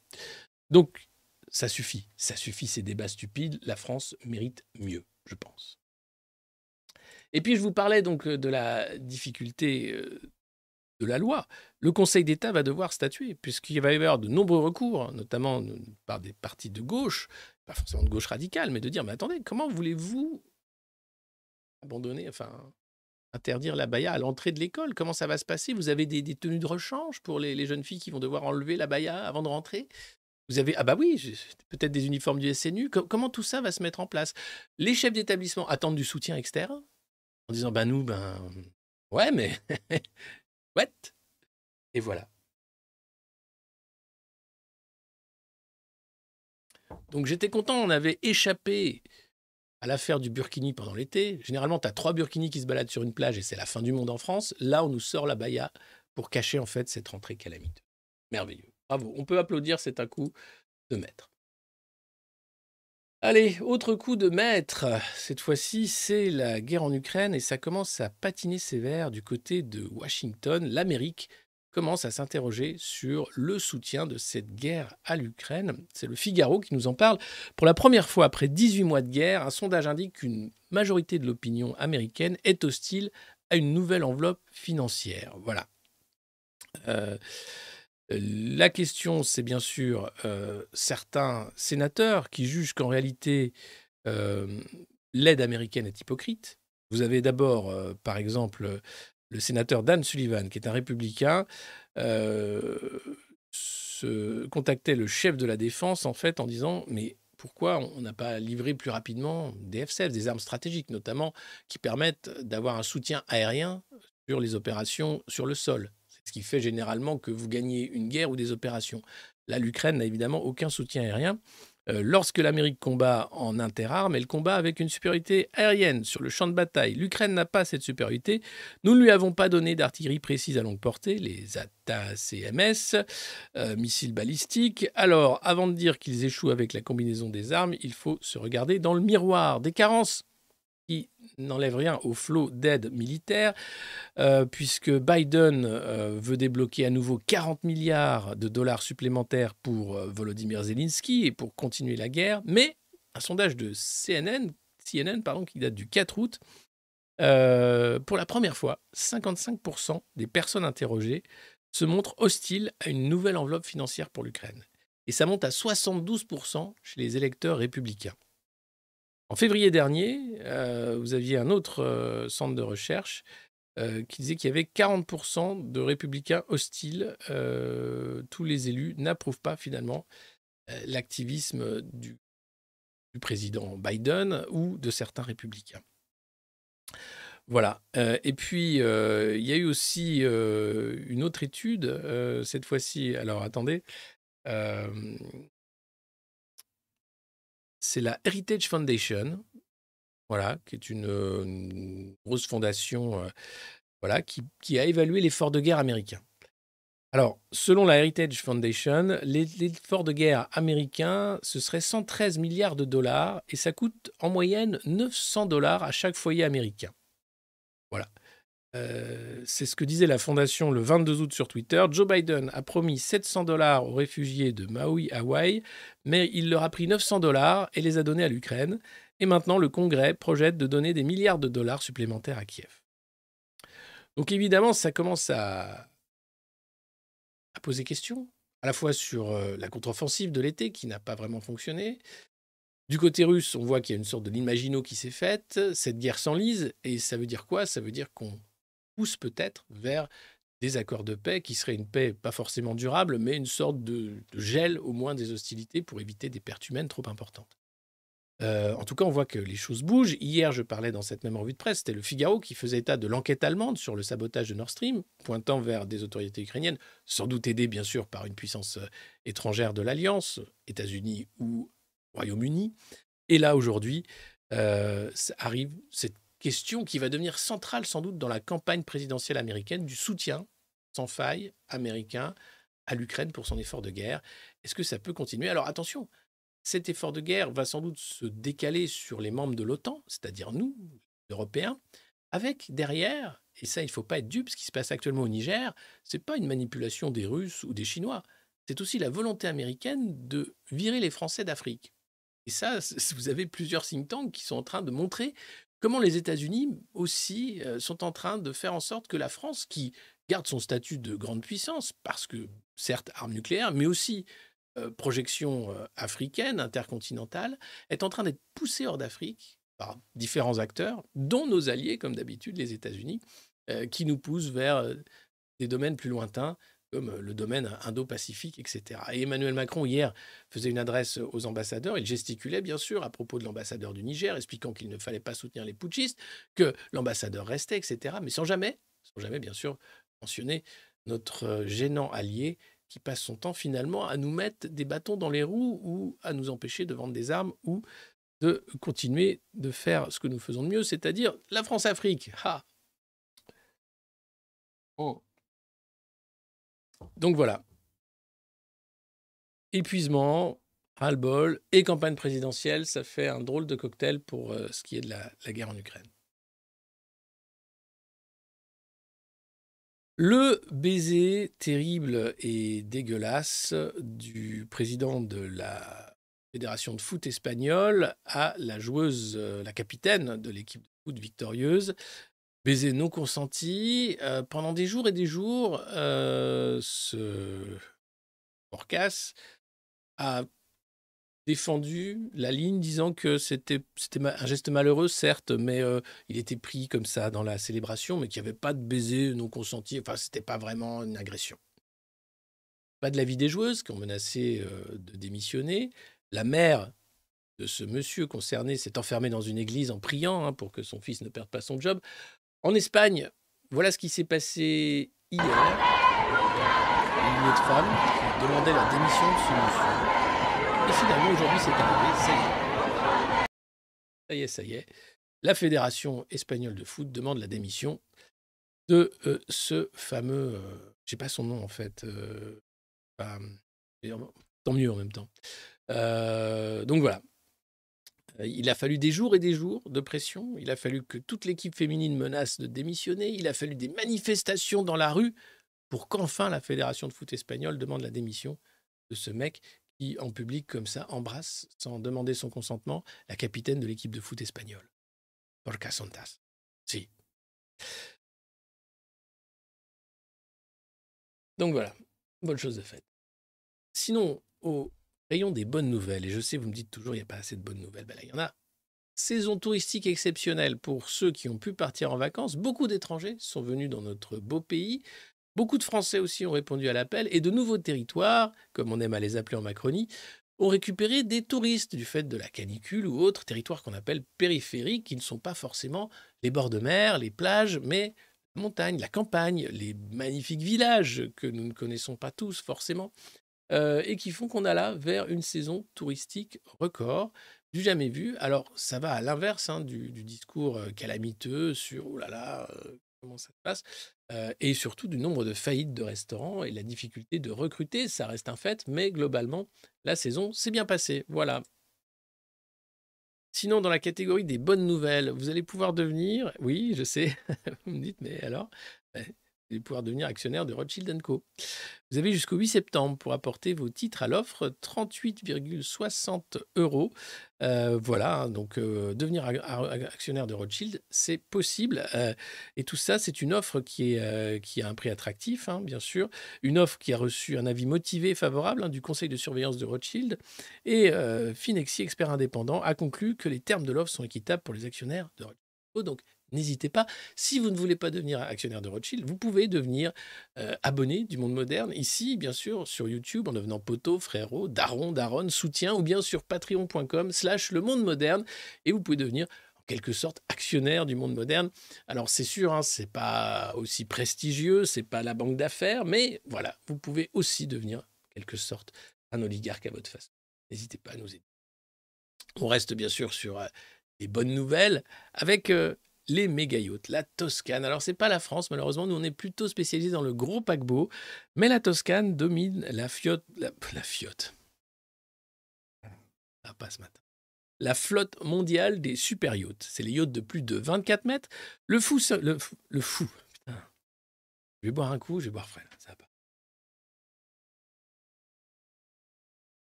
Donc, ça suffit. Ça suffit ces débats stupides. La France mérite mieux, je pense. Et puis, je vous parlais donc de la difficulté euh, de la loi. Le Conseil d'État va devoir statuer, puisqu'il va y avoir de nombreux recours, notamment par des partis de gauche, pas forcément de gauche radicale, mais de dire, mais attendez, comment voulez-vous abandonner, enfin, interdire la baya à l'entrée de l'école? Comment ça va se passer? Vous avez des, tenues de rechange pour les, jeunes filles qui vont devoir enlever la baya avant de rentrer? Vous avez, ah bah oui, peut-être des uniformes du SNU. comment tout ça va se mettre en place? Les chefs d'établissement attendent du soutien externe en disant, ben nous, ben ouais, mais what? Et voilà. Donc j'étais content, on avait échappé à l'affaire du burkini pendant l'été. Généralement, tu as trois burkinis qui se baladent sur une plage et c'est la fin du monde en France. Là, on nous sort la baya pour cacher en fait cette rentrée calamiteuse. Merveilleux. Bravo. On peut applaudir, c'est un coup de maître. Allez, autre coup de maître. Cette fois-ci, c'est la guerre en Ukraine et ça commence à patiner sévère du côté de Washington. L'Amérique commence à s'interroger sur le soutien de cette guerre à l'Ukraine. C'est le Figaro qui nous en parle. Pour la première fois après 18 mois de guerre, un sondage indique qu'une majorité de l'opinion américaine est hostile à une nouvelle enveloppe financière. Voilà. Euh, La question, c'est bien sûr certains sénateurs qui jugent qu'en réalité, l'aide américaine est hypocrite. Vous avez d'abord, par exemple, le sénateur Dan Sullivan, qui est un républicain, se contactait le chef de la défense en fait en disant mais pourquoi on n'a pas livré plus rapidement des F-16, des armes stratégiques notamment, qui permettent d'avoir un soutien aérien sur les opérations sur le sol? Ce qui fait généralement que vous gagnez une guerre ou des opérations. Là, l'Ukraine n'a évidemment aucun soutien aérien. Euh, lorsque l'Amérique combat en interarmes, elle combat avec une supériorité aérienne sur le champ de bataille. L'Ukraine n'a pas cette supériorité. Nous ne lui avons pas donné d'artillerie précise à longue portée, les ATA-CMS, euh, missiles balistiques. Alors, avant de dire qu'ils échouent avec la combinaison des armes, il faut se regarder dans le miroir des carences qui n'enlève rien au flot d'aide militaire, euh, puisque Biden euh, veut débloquer à nouveau 40 milliards de dollars supplémentaires pour euh, Volodymyr Zelensky et pour continuer la guerre. Mais un sondage de CNN, CNN pardon, qui date du 4 août, pour la première fois, 55% des personnes interrogées se montrent hostiles à une nouvelle enveloppe financière pour l'Ukraine. Et ça monte à 72% chez les électeurs républicains. En février dernier, euh, vous aviez un autre euh, centre de recherche euh, qui disait qu'il y avait 40% de républicains hostiles. tous les élus n'approuvent pas finalement l'activisme du, président Biden ou de certains républicains. Voilà. et puis, il y a eu aussi une autre étude, cette fois-ci, alors attendez, c'est la Heritage Foundation, voilà, qui est une, grosse fondation euh, voilà, qui, a évalué l'effort de guerre américain. Alors, selon la Heritage Foundation, l'effort de guerre américain, ce serait 113 milliards de dollars et ça coûte en moyenne 900 dollars à chaque foyer américain. Euh, c'est ce que disait la fondation le 22 août sur Twitter. Joe Biden a promis 700 dollars aux réfugiés de Maui, Hawaï, mais il leur a pris 900 dollars et les a donnés à l'Ukraine. Et maintenant, le Congrès projette de donner des milliards de dollars supplémentaires à Kiev. Donc évidemment, ça commence à, à poser question, à la fois sur euh, la contre-offensive de l'été qui n'a pas vraiment fonctionné. Du côté russe, on voit qu'il y a une sorte de l'imagino qui s'est faite, cette guerre s'enlise, et ça veut dire quoi? Ça veut dire qu'on pousse peut-être vers des accords de paix qui seraient une paix pas forcément durable, mais une sorte de, gel au moins des hostilités pour éviter des pertes humaines trop importantes. Euh, en tout cas, on voit que les choses bougent. Hier, je parlais dans cette même revue de presse, c'était le Figaro qui faisait état de l'enquête allemande sur le sabotage de Nord Stream, pointant vers des autorités ukrainiennes, sans doute aidées bien sûr par une puissance euh, étrangère de l'Alliance, États-Unis ou Royaume-Uni. Et là, aujourd'hui, euh, arrive cette question qui va devenir centrale sans doute dans la campagne présidentielle américaine du soutien sans faille américain à l'Ukraine pour son effort de guerre. Est-ce que ça peut continuer? Alors attention, cet effort de guerre va sans doute se décaler sur les membres de l'OTAN, c'est-à-dire nous, Européens, avec derrière, et ça il ne faut pas être dupe, ce qui se passe actuellement au Niger, ce n'est pas une manipulation des Russes ou des Chinois, c'est aussi la volonté américaine de virer les Français d'Afrique. Et ça, vous avez plusieurs think tanks qui sont en train de montrer comment les États-Unis aussi euh, sont en train de faire en sorte que la France, qui garde son statut de grande puissance, parce que certes armes nucléaires, mais aussi euh, projection euh, africaine, intercontinentale, est en train d'être poussée hors d'Afrique par différents acteurs, dont nos alliés, comme d'habitude les États-Unis, qui nous poussent vers des domaines plus lointains comme le domaine indo-pacifique, etc. Et Emmanuel Macron, hier, faisait une adresse aux ambassadeurs. Il gesticulait, bien sûr, à propos de l'ambassadeur du Niger, expliquant qu'il ne fallait pas soutenir les putschistes, que l'ambassadeur restait, etc. Mais sans jamais, sans jamais, bien sûr, mentionner notre gênant allié qui passe son temps finalement à nous mettre des bâtons dans les roues ou à nous empêcher de vendre des armes ou de continuer de faire ce que nous faisons de mieux, c'est-à-dire la France-Afrique. Ah oh. Donc voilà. Épuisement, ras-le-bol et campagne présidentielle, ça fait un drôle de cocktail pour euh, ce qui est de la, guerre en Ukraine. Le baiser terrible et dégueulasse du président de la fédération de foot espagnole à la joueuse, euh, la capitaine de l'équipe de foot victorieuse, Baiser non consenti. Euh, pendant des jours et des jours, euh, ce Orcas, a défendu la ligne disant que c'était un geste malheureux, certes, mais euh, il était pris comme ça dans la célébration, mais qu'il n'y avait pas de baiser non consenti. Enfin, c'était pas vraiment une agression. Pas de la vie des joueuses qui ont menacé de démissionner. La mère de ce monsieur concerné s'est enfermée dans une église en priant hein, pour que son fils ne perde pas son job. En Espagne, voilà ce qui s'est passé hier. Une autre femme qui demandait la démission de ce monsieur. Et finalement, aujourd'hui, c'est arrivé, ça y est. Ça y est, ça y est. La Fédération espagnole de foot demande la démission de euh, ce fameux. Euh, je n'ai pas son nom en fait. Euh, tant mieux en même temps. donc voilà. Il a fallu des jours et des jours de pression. Il a fallu que toute l'équipe féminine menace de démissionner. Il a fallu des manifestations dans la rue pour qu'enfin la Fédération de foot espagnole demande la démission de ce mec qui, en public comme ça, embrasse, sans demander son consentement, la capitaine de l'équipe de foot espagnole. Porca Santas. Si. Donc voilà, bonne chose de faite. Sinon, au rayon des bonnes nouvelles, et je sais, vous me dites toujours, il n'y a pas assez de bonnes nouvelles, ben là, il y en a. Saison touristique exceptionnelle pour ceux qui ont pu partir en vacances. Beaucoup d'étrangers sont venus dans notre beau pays. Beaucoup de Français aussi ont répondu à l'appel et de nouveaux territoires, comme on aime à les appeler en Macronie, ont récupéré des touristes du fait de la canicule ou autres territoires qu'on appelle périphériques, qui ne sont pas forcément les bords de mer, les plages, mais la montagne, la campagne, les magnifiques villages que nous ne connaissons pas tous forcément, euh, et qui font qu'on a là vers une saison touristique record du jamais vu. Alors ça va à l'inverse hein, du, discours euh, calamiteux sur oh là là, euh, comment ça se passe, et surtout du nombre de faillites de restaurants et la difficulté de recruter, ça reste un fait, mais globalement, la saison s'est bien passée. Voilà. Sinon, dans la catégorie des bonnes nouvelles, vous allez pouvoir devenir, oui, je sais, vous me dites, mais alors, ben, vous pouvoir devenir actionnaire de Rothschild Co. Vous avez jusqu'au 8 septembre pour apporter vos titres à l'offre, 38,60 euros. Euh, voilà, hein, donc euh, devenir actionnaire de Rothschild, c'est possible. Euh, et tout ça, c'est une offre qui, est, qui a un prix attractif, hein, bien sûr. Une offre qui a reçu un avis motivé et favorable hein, du conseil de surveillance de Rothschild. Et Finexi, expert indépendant, a conclu que les termes de l'offre sont équitables pour les actionnaires de Rothschild. Donc, N'hésitez pas. Si vous ne voulez pas devenir actionnaire de Rothschild, vous pouvez devenir euh, abonné du Monde Moderne, ici, bien sûr, sur YouTube, en devenant poteau, frérot, daron, daronne, soutien, ou bien sur patreon.com slash le monde moderne, et vous pouvez devenir en quelque sorte actionnaire du monde moderne. Alors c'est sûr, hein, c'est pas aussi prestigieux, c'est pas la banque d'affaires, mais voilà, vous pouvez aussi devenir en quelque sorte un oligarque à votre façon. N'hésitez pas à nous aider. On reste bien sûr sur euh, les bonnes nouvelles avec euh, les méga yachts, la Toscane. Alors, c'est pas la France, malheureusement, nous on est plutôt spécialisé dans le gros paquebot, mais la Toscane domine la fiotte. La, la fiotte. Ah, pas ce matin. La flotte mondiale des super yachts. C'est les yachts de plus de 24 mètres. Le fou, le, fou. Je vais boire un coup, je vais boire frais, ça va.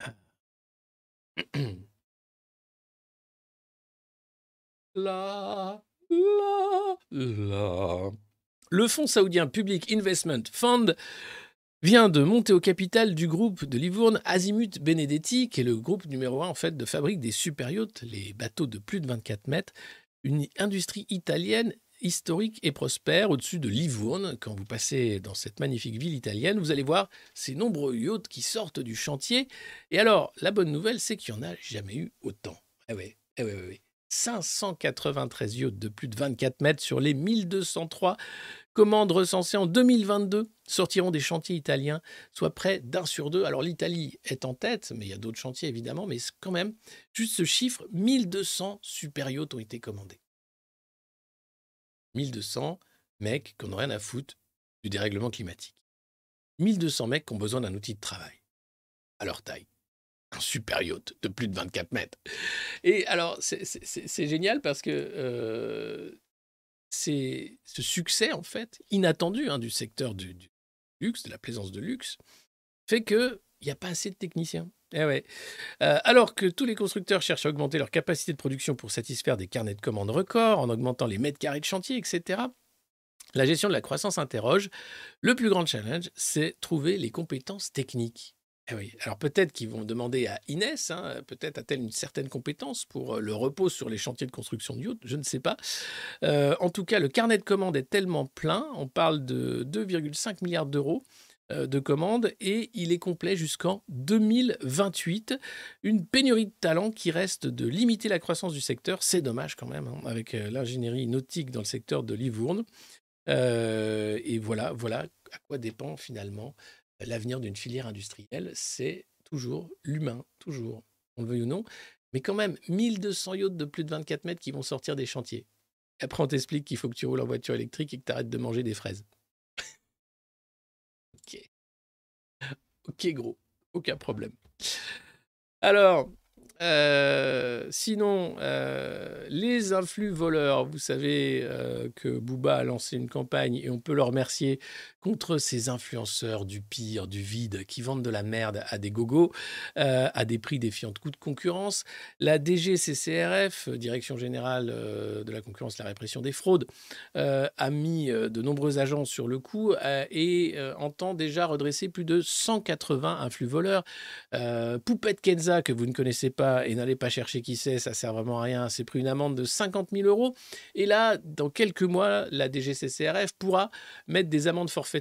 Ah. Le fonds saoudien Public Investment Fund vient de monter au capital du groupe de Livourne Azimut Benedetti, qui est le groupe numéro un en fait de fabrique des super yachts, les bateaux de plus de 24 mètres, une industrie italienne historique et prospère au-dessus de Livourne. Quand vous passez dans cette magnifique ville italienne, vous allez voir ces nombreux yachts qui sortent du chantier. Et alors, la bonne nouvelle, c'est qu'il n'y en a jamais eu autant. Eh oui, eh oui, oui. 593 yachts de plus de 24 mètres sur les 1203 commandes recensées en 2022 sortiront des chantiers italiens, soit près d'un sur deux. Alors l'Italie est en tête, mais il y a d'autres chantiers évidemment, mais quand même, juste ce chiffre, 1200 super yachts ont été commandés. 1200 mecs qui n'ont rien à foutre du dérèglement climatique. 1200 mecs qui ont besoin d'un outil de travail à leur taille super yacht de plus de 24 mètres. Et alors, c'est génial parce que euh, ce succès, en fait, inattendu hein, du secteur du, luxe, de la plaisance de luxe, fait qu'il n'y a pas assez de techniciens. Eh ouais. Euh, alors que tous les constructeurs cherchent à augmenter leur capacité de production pour satisfaire des carnets de commandes records, en augmentant les mètres carrés de chantier, etc., La gestion de la croissance interroge. Le plus grand challenge, c'est trouver les compétences techniques. Eh. Alors peut-être qu'ils vont demander à Inès, hein, peut-être a-t-elle une certaine compétence pour euh, le repos sur les chantiers de construction du yacht, je ne sais pas. Euh, en tout cas, le carnet de commandes est tellement plein, on parle de 2,5 milliards d'euros euh, de commandes et il est complet jusqu'en 2028. Une pénurie de talents qui reste de limiter la croissance du secteur. C'est dommage quand même, hein, avec l'ingénierie nautique dans le secteur de Livourne. et voilà, voilà à quoi dépend finalement l'avenir d'une filière industrielle, c'est toujours l'humain, toujours, on le veuille ou non. Mais quand même, 1200 yachts de plus de 24 mètres qui vont sortir des chantiers. Après, on t'explique qu'il faut que tu roules en voiture électrique et que tu arrêtes de manger des fraises. ok. Ok, gros. Aucun problème. Alors, euh, sinon, euh, les influx voleurs, vous savez euh, que Booba a lancé une campagne et on peut le remercier contre ces influenceurs du pire, du vide, qui vendent de la merde à des gogos, à des prix défiant de coûts de concurrence. La DGCCRF, Direction Générale de la Concurrence et la Répression des Fraudes, a mis de nombreux agents sur le coup et entend déjà redresser plus de 180 influx voleurs. Poupette Kenza, que vous ne connaissez pas, et n'allez pas chercher qui c'est, ça sert vraiment à rien. C'est pris une amende de 50 000 euros. Et là, dans quelques mois, la DGCCRF pourra mettre des amendes forfaitaires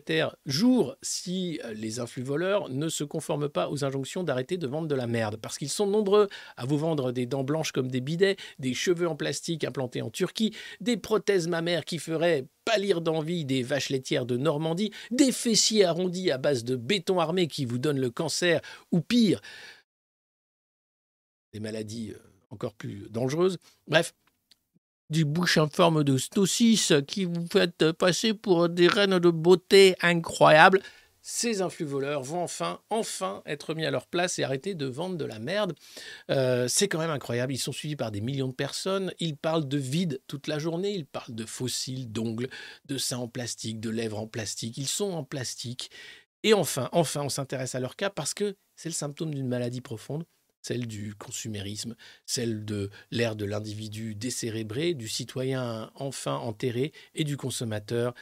jour si euh, les influx voleurs ne se conforment pas aux injonctions d'arrêter de vendre de la merde. Parce qu'ils sont nombreux à vous vendre des dents blanches comme des bidets, des cheveux en plastique implantés en Turquie, des prothèses mammaires qui feraient pâlir d'envie des vaches laitières de Normandie, des fessiers arrondis à base de béton armé qui vous donnent le cancer, ou pire, des maladies euh, encore plus dangereuses. Bref, du bouche en forme de saucisse qui vous fait passer pour des reines de beauté incroyables. Ces influx voleurs vont enfin, enfin être mis à leur place et arrêter de vendre de la merde. Euh, c'est quand même incroyable. Ils sont suivis par des millions de personnes. Ils parlent de vide toute la journée. Ils parlent de fossiles, d'ongles, de seins en plastique, de lèvres en plastique. Ils sont en plastique. Et enfin, enfin, on s'intéresse à leur cas parce que c'est le symptôme d'une maladie profonde celle du consumérisme, celle de l'ère de l'individu décérébré, du citoyen enfin enterré et du consommateur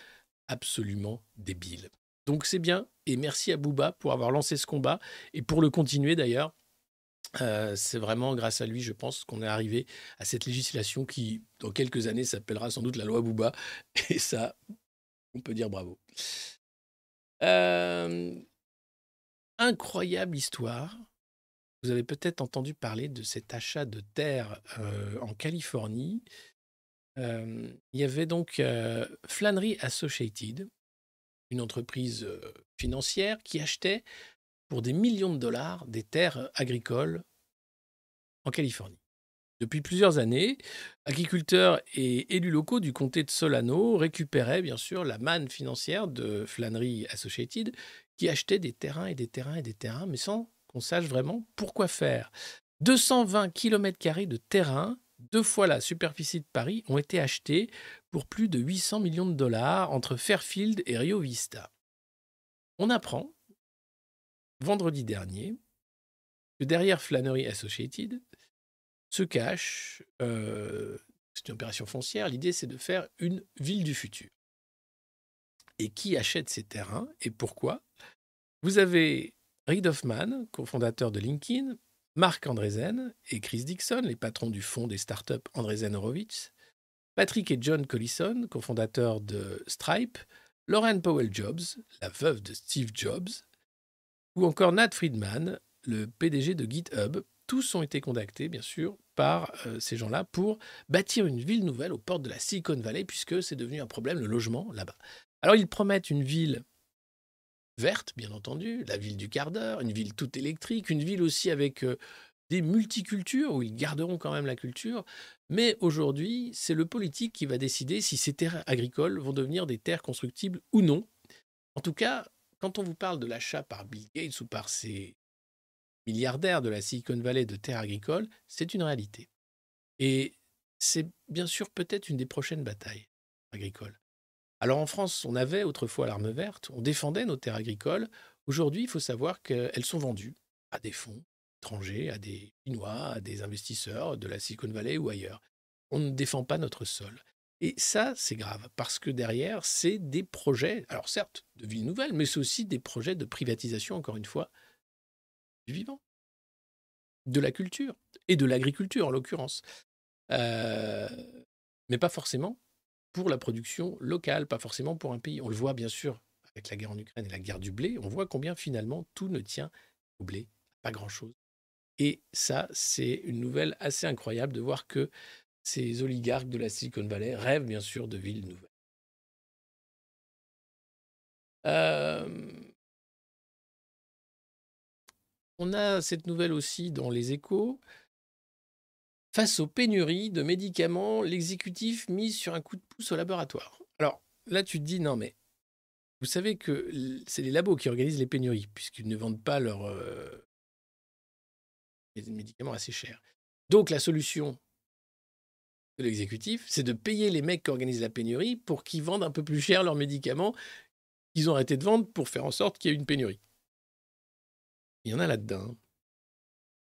absolument débile. Donc c'est bien, et merci à Bouba pour avoir lancé ce combat, et pour le continuer d'ailleurs. Euh, c'est vraiment grâce à lui, je pense, qu'on est arrivé à cette législation qui, dans quelques années, s'appellera sans doute la loi Bouba. Et ça, on peut dire bravo. Euh, incroyable histoire vous avez peut-être entendu parler de cet achat de terre en Californie. il y avait donc Flannery Associated, une entreprise financière qui achetait pour des millions de dollars des terres agricoles en Californie. Depuis plusieurs années, agriculteurs et élus locaux du comté de Solano récupéraient bien sûr la manne financière de Flannery Associated qui achetait des terrains et des terrains et des terrains, mais sans qu'on sache vraiment pourquoi faire. 220 km de terrain, deux fois la superficie de Paris, ont été achetés pour plus de 800 millions de dollars entre Fairfield et Rio Vista. On apprend, vendredi dernier, que derrière Flannery Associated se cache, euh, c'est une opération foncière, l'idée c'est de faire une ville du futur. Et qui achète ces terrains et pourquoi? Vous avez Reid Hoffman, cofondateur de LinkedIn, Marc Andreessen et Chris Dixon, les patrons du fonds des startups Andreessen Horowitz, Patrick et John Collison, cofondateurs de Stripe, Lauren Powell Jobs, la veuve de Steve Jobs, ou encore Nat Friedman, le PDG de GitHub. Tous ont été contactés, bien sûr, par euh, ces gens-là pour bâtir une ville nouvelle aux portes de la Silicon Valley, puisque c'est devenu un problème, le logement là-bas. Alors ils promettent une ville verte, bien entendu, la ville du quart d'heure, une ville toute électrique, une ville aussi avec des multicultures, où ils garderont quand même la culture. Mais aujourd'hui, c'est le politique qui va décider si ces terres agricoles vont devenir des terres constructibles ou non. En tout cas, quand on vous parle de l'achat par Bill Gates ou par ces milliardaires de la Silicon Valley de terres agricoles, c'est une réalité. Et c'est bien sûr peut-être une des prochaines batailles agricoles. Alors en France, on avait autrefois l'arme verte, on défendait nos terres agricoles. Aujourd'hui, il faut savoir qu'elles sont vendues à des fonds étrangers, à des Chinois, à des investisseurs de la Silicon Valley ou ailleurs. On ne défend pas notre sol. Et ça, c'est grave, parce que derrière, c'est des projets, alors certes, de villes nouvelles, mais c'est aussi des projets de privatisation, encore une fois, du vivant, de la culture, et de l'agriculture en l'occurrence. Euh, mais pas forcément pour la production locale, pas forcément pour un pays. On le voit bien sûr avec la guerre en Ukraine et la guerre du blé, on voit combien finalement tout ne tient au blé, pas grand-chose. Et ça, c'est une nouvelle assez incroyable de voir que ces oligarques de la Silicon Valley rêvent bien sûr de villes nouvelles. on a cette nouvelle aussi dans les échos. Face aux pénuries de médicaments, l'exécutif mise sur un coup de pouce au laboratoire. Alors là, tu te dis, non mais, vous savez que c'est les labos qui organisent les pénuries, puisqu'ils ne vendent pas leurs médicaments assez chers. Donc la solution, de l'exécutif, c'est de payer les mecs qui organisent la pénurie pour qu'ils vendent un peu plus cher leurs médicaments qu'ils ont arrêté de vendre pour faire en sorte qu'il y ait une pénurie. Il y en a là-dedans.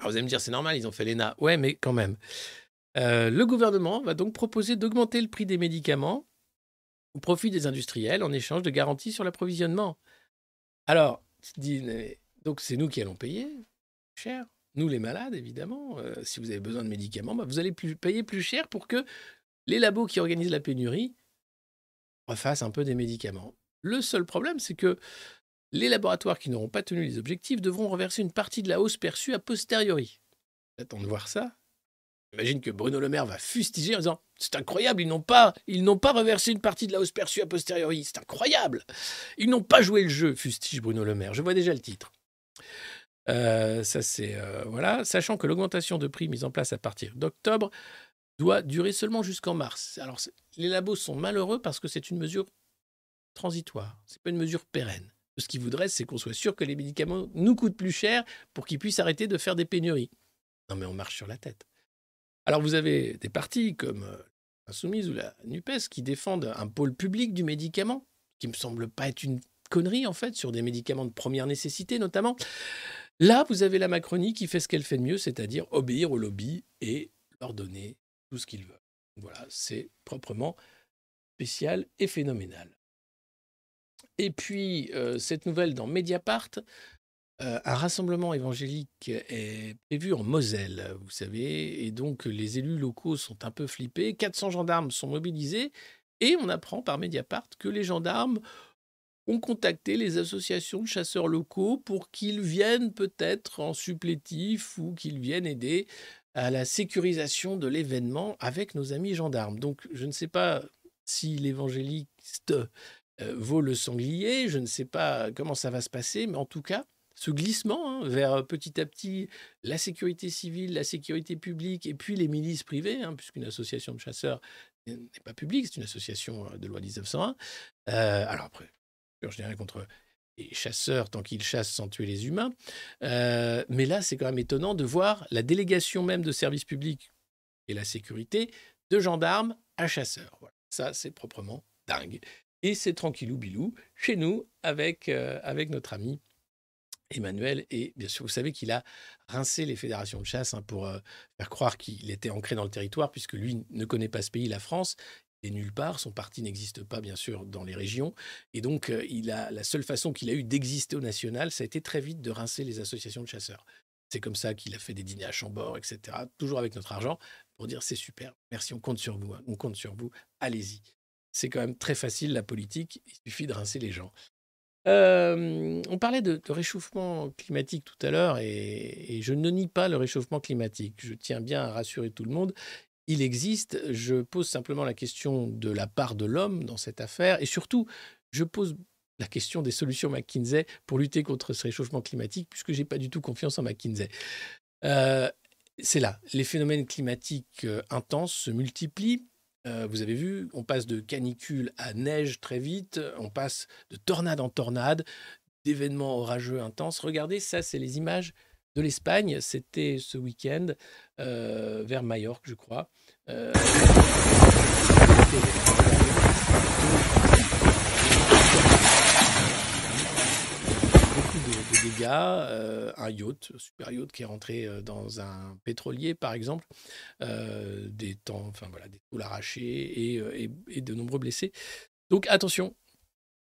Alors vous allez me dire, c'est normal, ils ont fait l'ENA. Ouais, mais quand même. Euh, le gouvernement va donc proposer d'augmenter le prix des médicaments au profit des industriels en échange de garanties sur l'approvisionnement. Alors, tu te dis, donc c'est nous qui allons payer cher nous les malades, évidemment, euh, si vous avez besoin de médicaments, bah, vous allez payer plus cher pour que les labos qui organisent la pénurie refassent un peu des médicaments. Le seul problème, c'est que les laboratoires qui n'auront pas tenu les objectifs devront reverser une partie de la hausse perçue a posteriori. J'attends de voir ça. J'imagine que Bruno Le Maire va fustiger en disant C'est incroyable, ils n'ont pas, reversé une partie de la hausse perçue a posteriori. C'est incroyable. Ils n'ont pas joué le jeu, fustige Bruno Le Maire. Je vois déjà le titre. Euh, ça, c'est. Euh, voilà. Sachant que l'augmentation de prix mise en place à partir d'octobre doit durer seulement jusqu'en mars. Alors, les labos sont malheureux parce que c'est une mesure transitoire. Ce n'est pas une mesure pérenne. Ce qu'ils voudraient, c'est qu'on soit sûr que les médicaments nous coûtent plus cher pour qu'ils puissent arrêter de faire des pénuries. Non, mais on marche sur la tête. Alors, vous avez des partis comme euh, Insoumise ou la NUPES qui défendent un pôle public du médicament, qui me semble pas être une connerie, en fait, sur des médicaments de première nécessité, notamment. Là, vous avez la Macronie qui fait ce qu'elle fait de mieux, c'est-à-dire obéir au lobby et leur donner tout ce qu'ils veulent. Voilà, c'est proprement spécial et phénoménal. Et puis, euh, cette nouvelle dans Mediapart, euh, un rassemblement évangélique est prévu en Moselle, vous savez, et donc les élus locaux sont un peu flippés, 400 gendarmes sont mobilisés, et on apprend par Mediapart que les gendarmes ont contacté les associations de chasseurs locaux pour qu'ils viennent peut-être en supplétif ou qu'ils viennent aider à la sécurisation de l'événement avec nos amis gendarmes. Donc je ne sais pas si l'évangéliste euh, vaut le sanglier, je ne sais pas comment ça va se passer, mais en tout cas, ce glissement hein, vers euh, petit à petit la sécurité civile, la sécurité publique et puis les milices privées, hein, puisqu'une association de chasseurs n'est pas publique, c'est une association euh, de loi 1901. alors après, je dirais contre les chasseurs tant qu'ils chassent sans tuer les humains. Euh, mais là, c'est quand même étonnant de voir la délégation même de services publics et la sécurité de gendarmes à chasseurs. Ça, c'est proprement dingue. Et c'est tranquillou bilou chez nous avec, euh, avec notre ami Emmanuel. Et bien sûr, vous savez qu'il a rincé les fédérations de chasse hein, pour euh, faire croire qu'il était ancré dans le territoire, puisque lui ne connaît pas ce pays, la France et nulle part. Son parti n'existe pas, bien sûr, dans les régions. Et donc, euh, il a, la seule façon qu'il a eu d'exister au national, ça a été très vite de rincer les associations de chasseurs. C'est comme ça qu'il a fait des dîners à Chambord, etc. Toujours avec notre argent pour dire c'est super, merci, on compte sur vous, hein. on compte sur vous, allez-y. C'est quand même très facile la politique, il suffit de rincer les gens. On parlait de, réchauffement climatique tout à l'heure et, je ne nie pas le réchauffement climatique. Je tiens bien à rassurer tout le monde il existe. Je pose simplement la question de la part de l'homme dans cette affaire et surtout, je pose la question des solutions McKinsey pour lutter contre ce réchauffement climatique, puisque je n'ai pas du tout confiance en McKinsey. Euh, c'est là, les phénomènes climatiques euh, intenses se multiplient. Euh, vous avez vu, on passe de canicule à neige très vite, on passe de tornade en tornade, d'événements orageux intenses. Regardez, ça, c'est les images de l'Espagne. C'était ce week-end euh, vers Majorque, je crois. Euh, dégâts gars, un yacht, super yacht qui est rentré dans un pétrolier, par exemple, des temps, enfin voilà, des poules arrachées et, de nombreux blessés. Donc attention,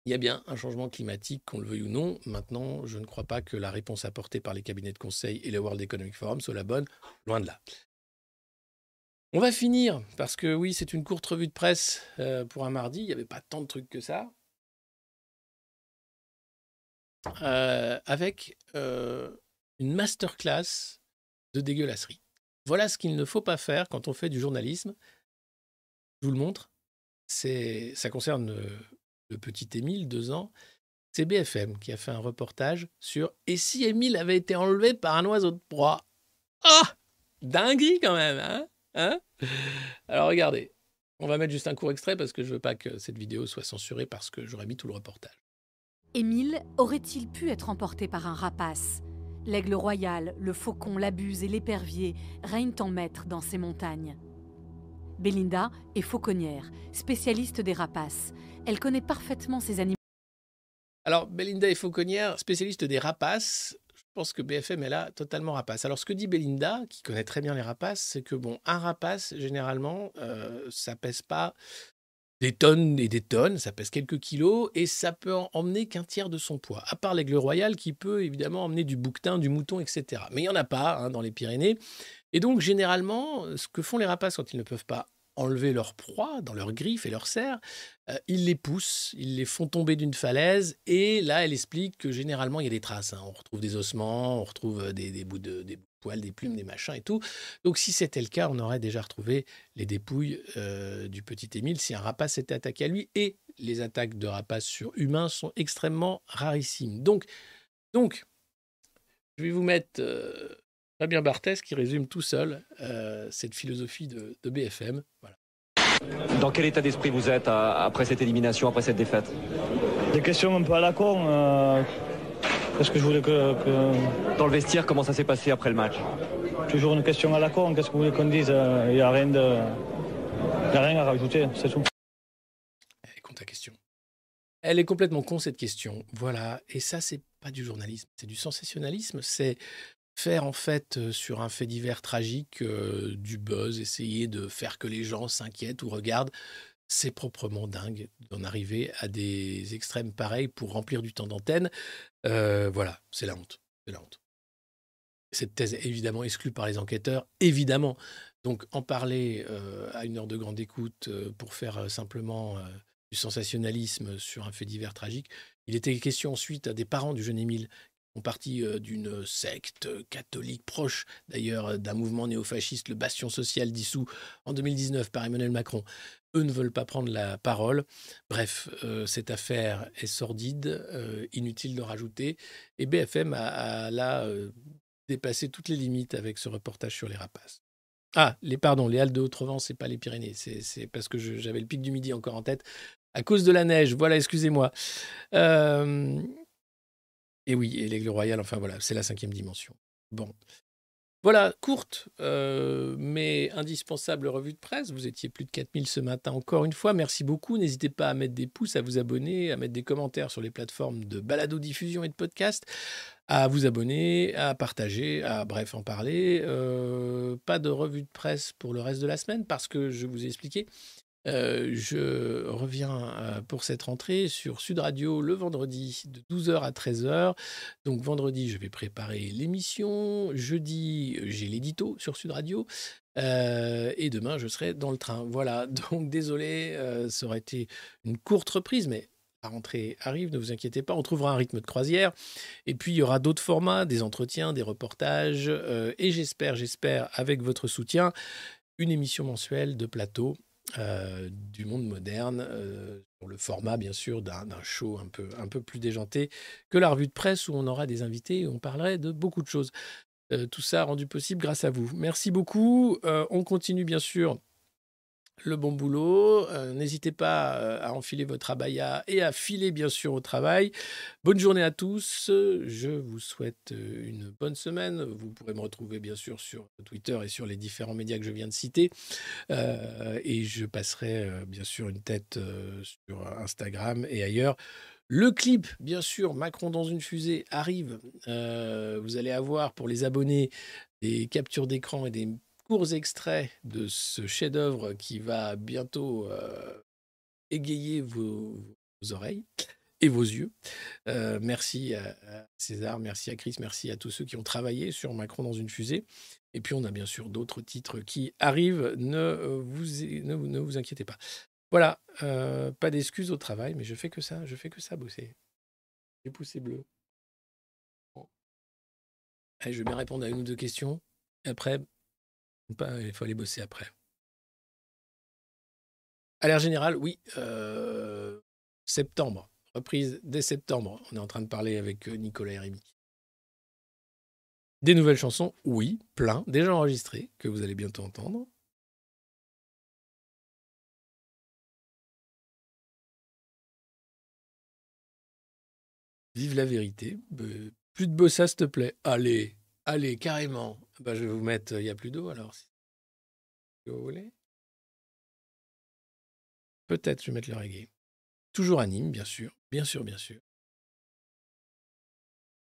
il y a bien un changement climatique, qu'on le veuille ou non. Maintenant, je ne crois pas que la réponse apportée par les cabinets de conseil et le World Economic Forum soit la bonne, loin de là. On va finir, parce que oui, c'est une courte revue de presse pour un mardi, il n'y avait pas tant de trucs que ça. Avec une masterclass de dégueulasserie. Voilà ce qu'il ne faut pas faire quand on fait du journalisme. Je vous le montre. Ça concerne le petit Émile, deux ans. C'est BFM qui a fait un reportage sur Et si Émile avait été enlevé par un oiseau de proie? Ah Dinguerie quand même, hein, hein? Alors regardez, on va mettre juste un court extrait parce que je veux pas que cette vidéo soit censurée parce que j'aurais mis tout le reportage. Émile aurait-il pu être emporté par un rapace? L'aigle royal, le faucon, la buse et l'épervier règnent en maître dans ces montagnes. Belinda est fauconnière, spécialiste des rapaces. Elle connaît parfaitement ces animaux. Alors, Belinda est fauconnière, spécialiste des rapaces. Je pense que BFM est là totalement rapace. Alors, ce que dit Belinda, qui connaît très bien les rapaces, c'est que, bon, un rapace, généralement, euh, ça pèse pas des tonnes et des tonnes, ça pèse quelques kilos et ça peut emmener qu'un tiers de son poids. À part l'aigle royal qui peut évidemment emmener du bouquetin, du mouton, etc. Mais il n'y en a pas hein, dans les Pyrénées. Et donc généralement, ce que font les rapaces quand ils ne peuvent pas enlever leur proie dans leurs griffes et leurs serres, euh, ils les poussent, ils les font tomber d'une falaise et là elle explique que généralement il y a des traces. Hein. On retrouve des ossements, on retrouve euh, des, bouts de poils, des plumes, des machins et tout. Donc si c'était le cas, on aurait déjà retrouvé les dépouilles euh, du petit Émile si un rapace s'était attaqué à lui. Et les attaques de rapaces sur humains sont extrêmement rarissimes. Donc, donc je vais vous mettre Fabien Barthès qui résume tout seul euh, cette philosophie de, BFM. Voilà. Dans quel état d'esprit vous êtes après cette élimination, après cette défaite? Des questions un peu à la con. Euh, qu'est-ce que je voulais que, Dans le vestiaire, comment ça s'est passé après le match Toujours une question à la con. Qu'est-ce que vous voulez qu'on dise Il n'y a, rien de... a rien à rajouter, c'est tout. Elle est con ta question. Elle est complètement con cette question. Voilà. Et ça, c'est pas du journalisme, c'est du sensationnalisme. C'est faire en fait sur un fait divers tragique du buzz, essayer de faire que les gens s'inquiètent ou regardent, c'est proprement dingue d'en arriver à des extrêmes pareils pour remplir du temps d'antenne. voilà, c'est la honte. C'est la honte. Cette thèse est évidemment exclue par les enquêteurs, évidemment. Donc en parler à une heure de grande écoute pour faire simplement du sensationnalisme sur un fait divers tragique. Il était question ensuite des parents du jeune Émile font partie d'une secte catholique proche d'ailleurs d'un mouvement néofasciste, le Bastion social dissous en 2019 par Emmanuel Macron. Eux ne veulent pas prendre la parole. Bref, cette affaire est sordide, inutile de rajouter. Et BFM a, là dépassé toutes les limites avec ce reportage sur les rapaces. Ah, les pardon, les Halles de Haute-Provence, c'est pas les Pyrénées. C'est parce que j'avais le pic du midi encore en tête à cause de la neige. Voilà, excusez-moi. Euh, et oui, et l'aigle royal, enfin voilà, c'est la cinquième dimension. Bon. Voilà, courte euh, mais indispensable revue de presse. Vous étiez plus de 4000 ce matin encore une fois. Merci beaucoup. N'hésitez pas à mettre des pouces, à vous abonner, à mettre des commentaires sur les plateformes de balado-diffusion et de podcast, à vous abonner, à partager, à bref en parler. Euh, pas de revue de presse pour le reste de la semaine parce que je vous ai expliqué, euh, je reviens euh, pour cette rentrée sur Sud Radio le vendredi de 12h à 13h. Donc vendredi, je vais préparer l'émission. Jeudi, j'ai l'édito sur Sud Radio. Euh, et demain, je serai dans le train. Voilà, donc désolé, ça aurait été une courte reprise, mais la rentrée arrive, ne vous inquiétez pas, on trouvera un rythme de croisière. Et puis, il y aura d'autres formats, des entretiens, des reportages. et j'espère, j'espère, avec votre soutien, une émission mensuelle de plateau euh, du monde moderne, euh, sur le format bien sûr d'un show un peu, un peu plus déjanté que la revue de presse où on aura des invités et on parlerait de beaucoup de choses. Euh, tout ça rendu possible grâce à vous. Merci beaucoup. on continue bien sûr le bon boulot. Euh, n'hésitez pas euh, à enfiler votre abaya et à filer bien sûr au travail. Bonne journée à tous. Je vous souhaite euh, une bonne semaine. Vous pourrez me retrouver bien sûr sur Twitter et sur les différents médias que je viens de citer. et je passerai bien sûr une tête sur Instagram et ailleurs. Le clip, bien sûr, Macron dans une fusée arrive. Vous allez avoir pour les abonnés des captures d'écran et des courts extraits de ce chef-d'œuvre qui va bientôt euh, égayer vos, oreilles et vos yeux. Euh, merci à, César, merci à Chris, merci à tous ceux qui ont travaillé sur Macron dans une fusée. Et puis on a bien sûr d'autres titres qui arrivent. Ne vous, ne vous inquiétez pas. Voilà, euh, pas d'excuses au travail, mais je fais que ça, je fais que ça bosser. Les poussé bleu. je vais bien répondre à une ou deux questions. après, il faut aller bosser après. À l'air général, oui. Euh, septembre, reprise dès septembre. On est en train de parler avec euh, Nicolas et Rémi. Des nouvelles chansons, oui, plein, déjà enregistrées, que vous allez bientôt entendre. Vive la vérité. plus de bossa, s'il te plaît. Allez, allez, carrément. Bah, je vais vous mettre. Il n'y a plus d'eau alors. Si vous voulez. Peut-être je vais mettre le reggae. Toujours anime, bien sûr. Bien sûr, bien sûr.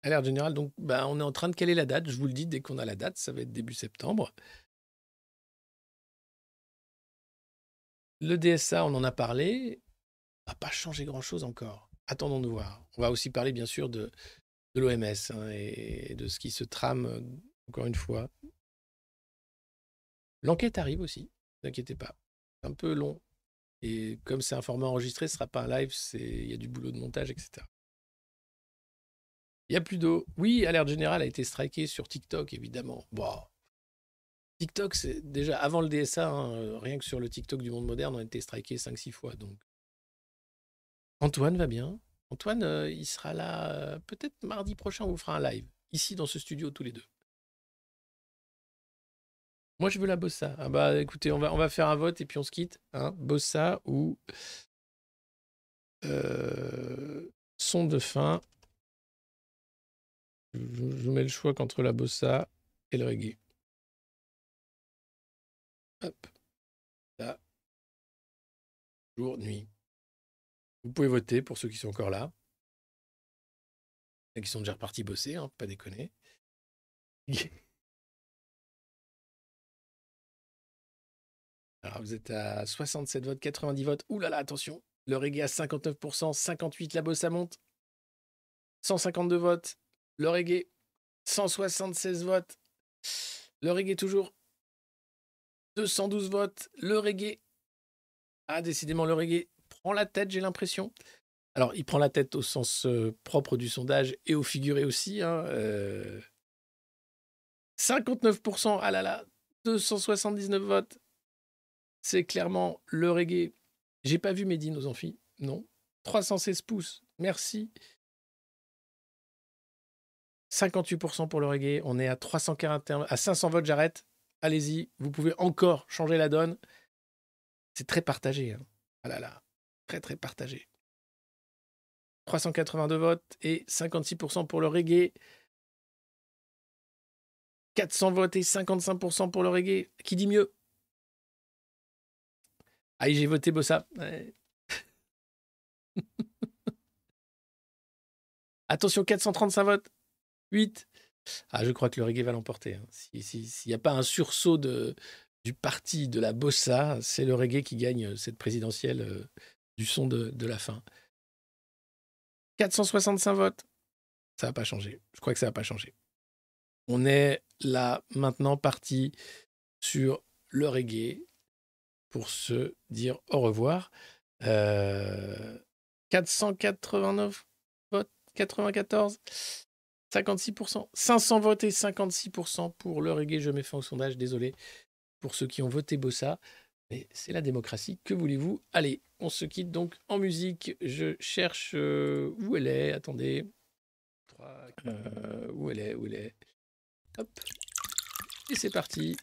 À l'air général, donc, bah, on est en train de caler la date. Je vous le dis, dès qu'on a la date, ça va être début septembre. Le DSA, on en a parlé. Va pas changer grand-chose encore attendons de voir. On va aussi parler bien sûr de, de l'OMS hein, et de ce qui se trame, euh, encore une fois. L'enquête arrive aussi, ne inquiétez pas. C'est un peu long. Et comme c'est un format enregistré, ce ne sera pas un live, il y a du boulot de montage, etc. Il n'y a plus d'eau. Oui, Alerte Générale a été striké sur TikTok, évidemment. Bon. TikTok, c'est déjà avant le DSA, hein, euh, rien que sur le TikTok du monde moderne, on a été striké 5-6 fois. Donc Antoine va bien. Antoine, euh, il sera là euh, peut-être mardi prochain, on vous fera un live, ici dans ce studio tous les deux. Moi, je veux la bossa. Ah bah écoutez, on va, faire un vote et puis on se quitte. Hein. Bossa ou euh, son de fin. Je, je, mets le choix entre la bossa et le reggae. Hop. Là. Jour, nuit. Vous pouvez voter pour ceux qui sont encore là. Et qui sont déjà repartis bosser, hein, pas déconner. Alors vous êtes à 67 votes, 90 votes. Ouh là là, attention. Le reggae à 59%, 58, la bosse, ça monte. 152 votes. Le reggae, 176 votes. Le reggae toujours. 212 votes. Le reggae. Ah, décidément, le reggae prend la tête, j'ai l'impression. Alors, il prend la tête au sens euh, propre du sondage et au figuré aussi. 59%, hein, ah là là, 279 votes. C'est clairement le reggae. J'ai pas vu Mehdi, nos amphis. Non. 316 pouces. Merci. 58% pour le reggae. On est à 341, à 500 votes, j'arrête. Allez-y, vous pouvez encore changer la donne. C'est très partagé. Hein. Ah là là très très partagé. 382 votes et 56% pour le reggae. 400 votes et 55% pour le reggae. Qui dit mieux? Ah, j'ai voté Bossa. Attention, 435 votes. 8. Ah, je crois que le reggae va l'emporter. Hein. S'il n'y a pas un sursaut du parti de la Bossa, c'est le reggae qui gagne cette présidentielle euh, du son de, la fin. 465 votes. Ça va pas changer. Je crois que ça va pas changer. On est là maintenant parti sur le reggae pour se dire au revoir. 489 euh, votes, 94, 56%, 500 votes et 56% pour le reggae. Je mets fin au sondage, désolé pour ceux qui ont voté Bossa. Mais c'est la démocratie, que voulez-vous? Allez, on se quitte donc en musique. Je cherche euh, où elle est. Attendez. Euh, où elle est Où elle est Hop. Et c'est parti.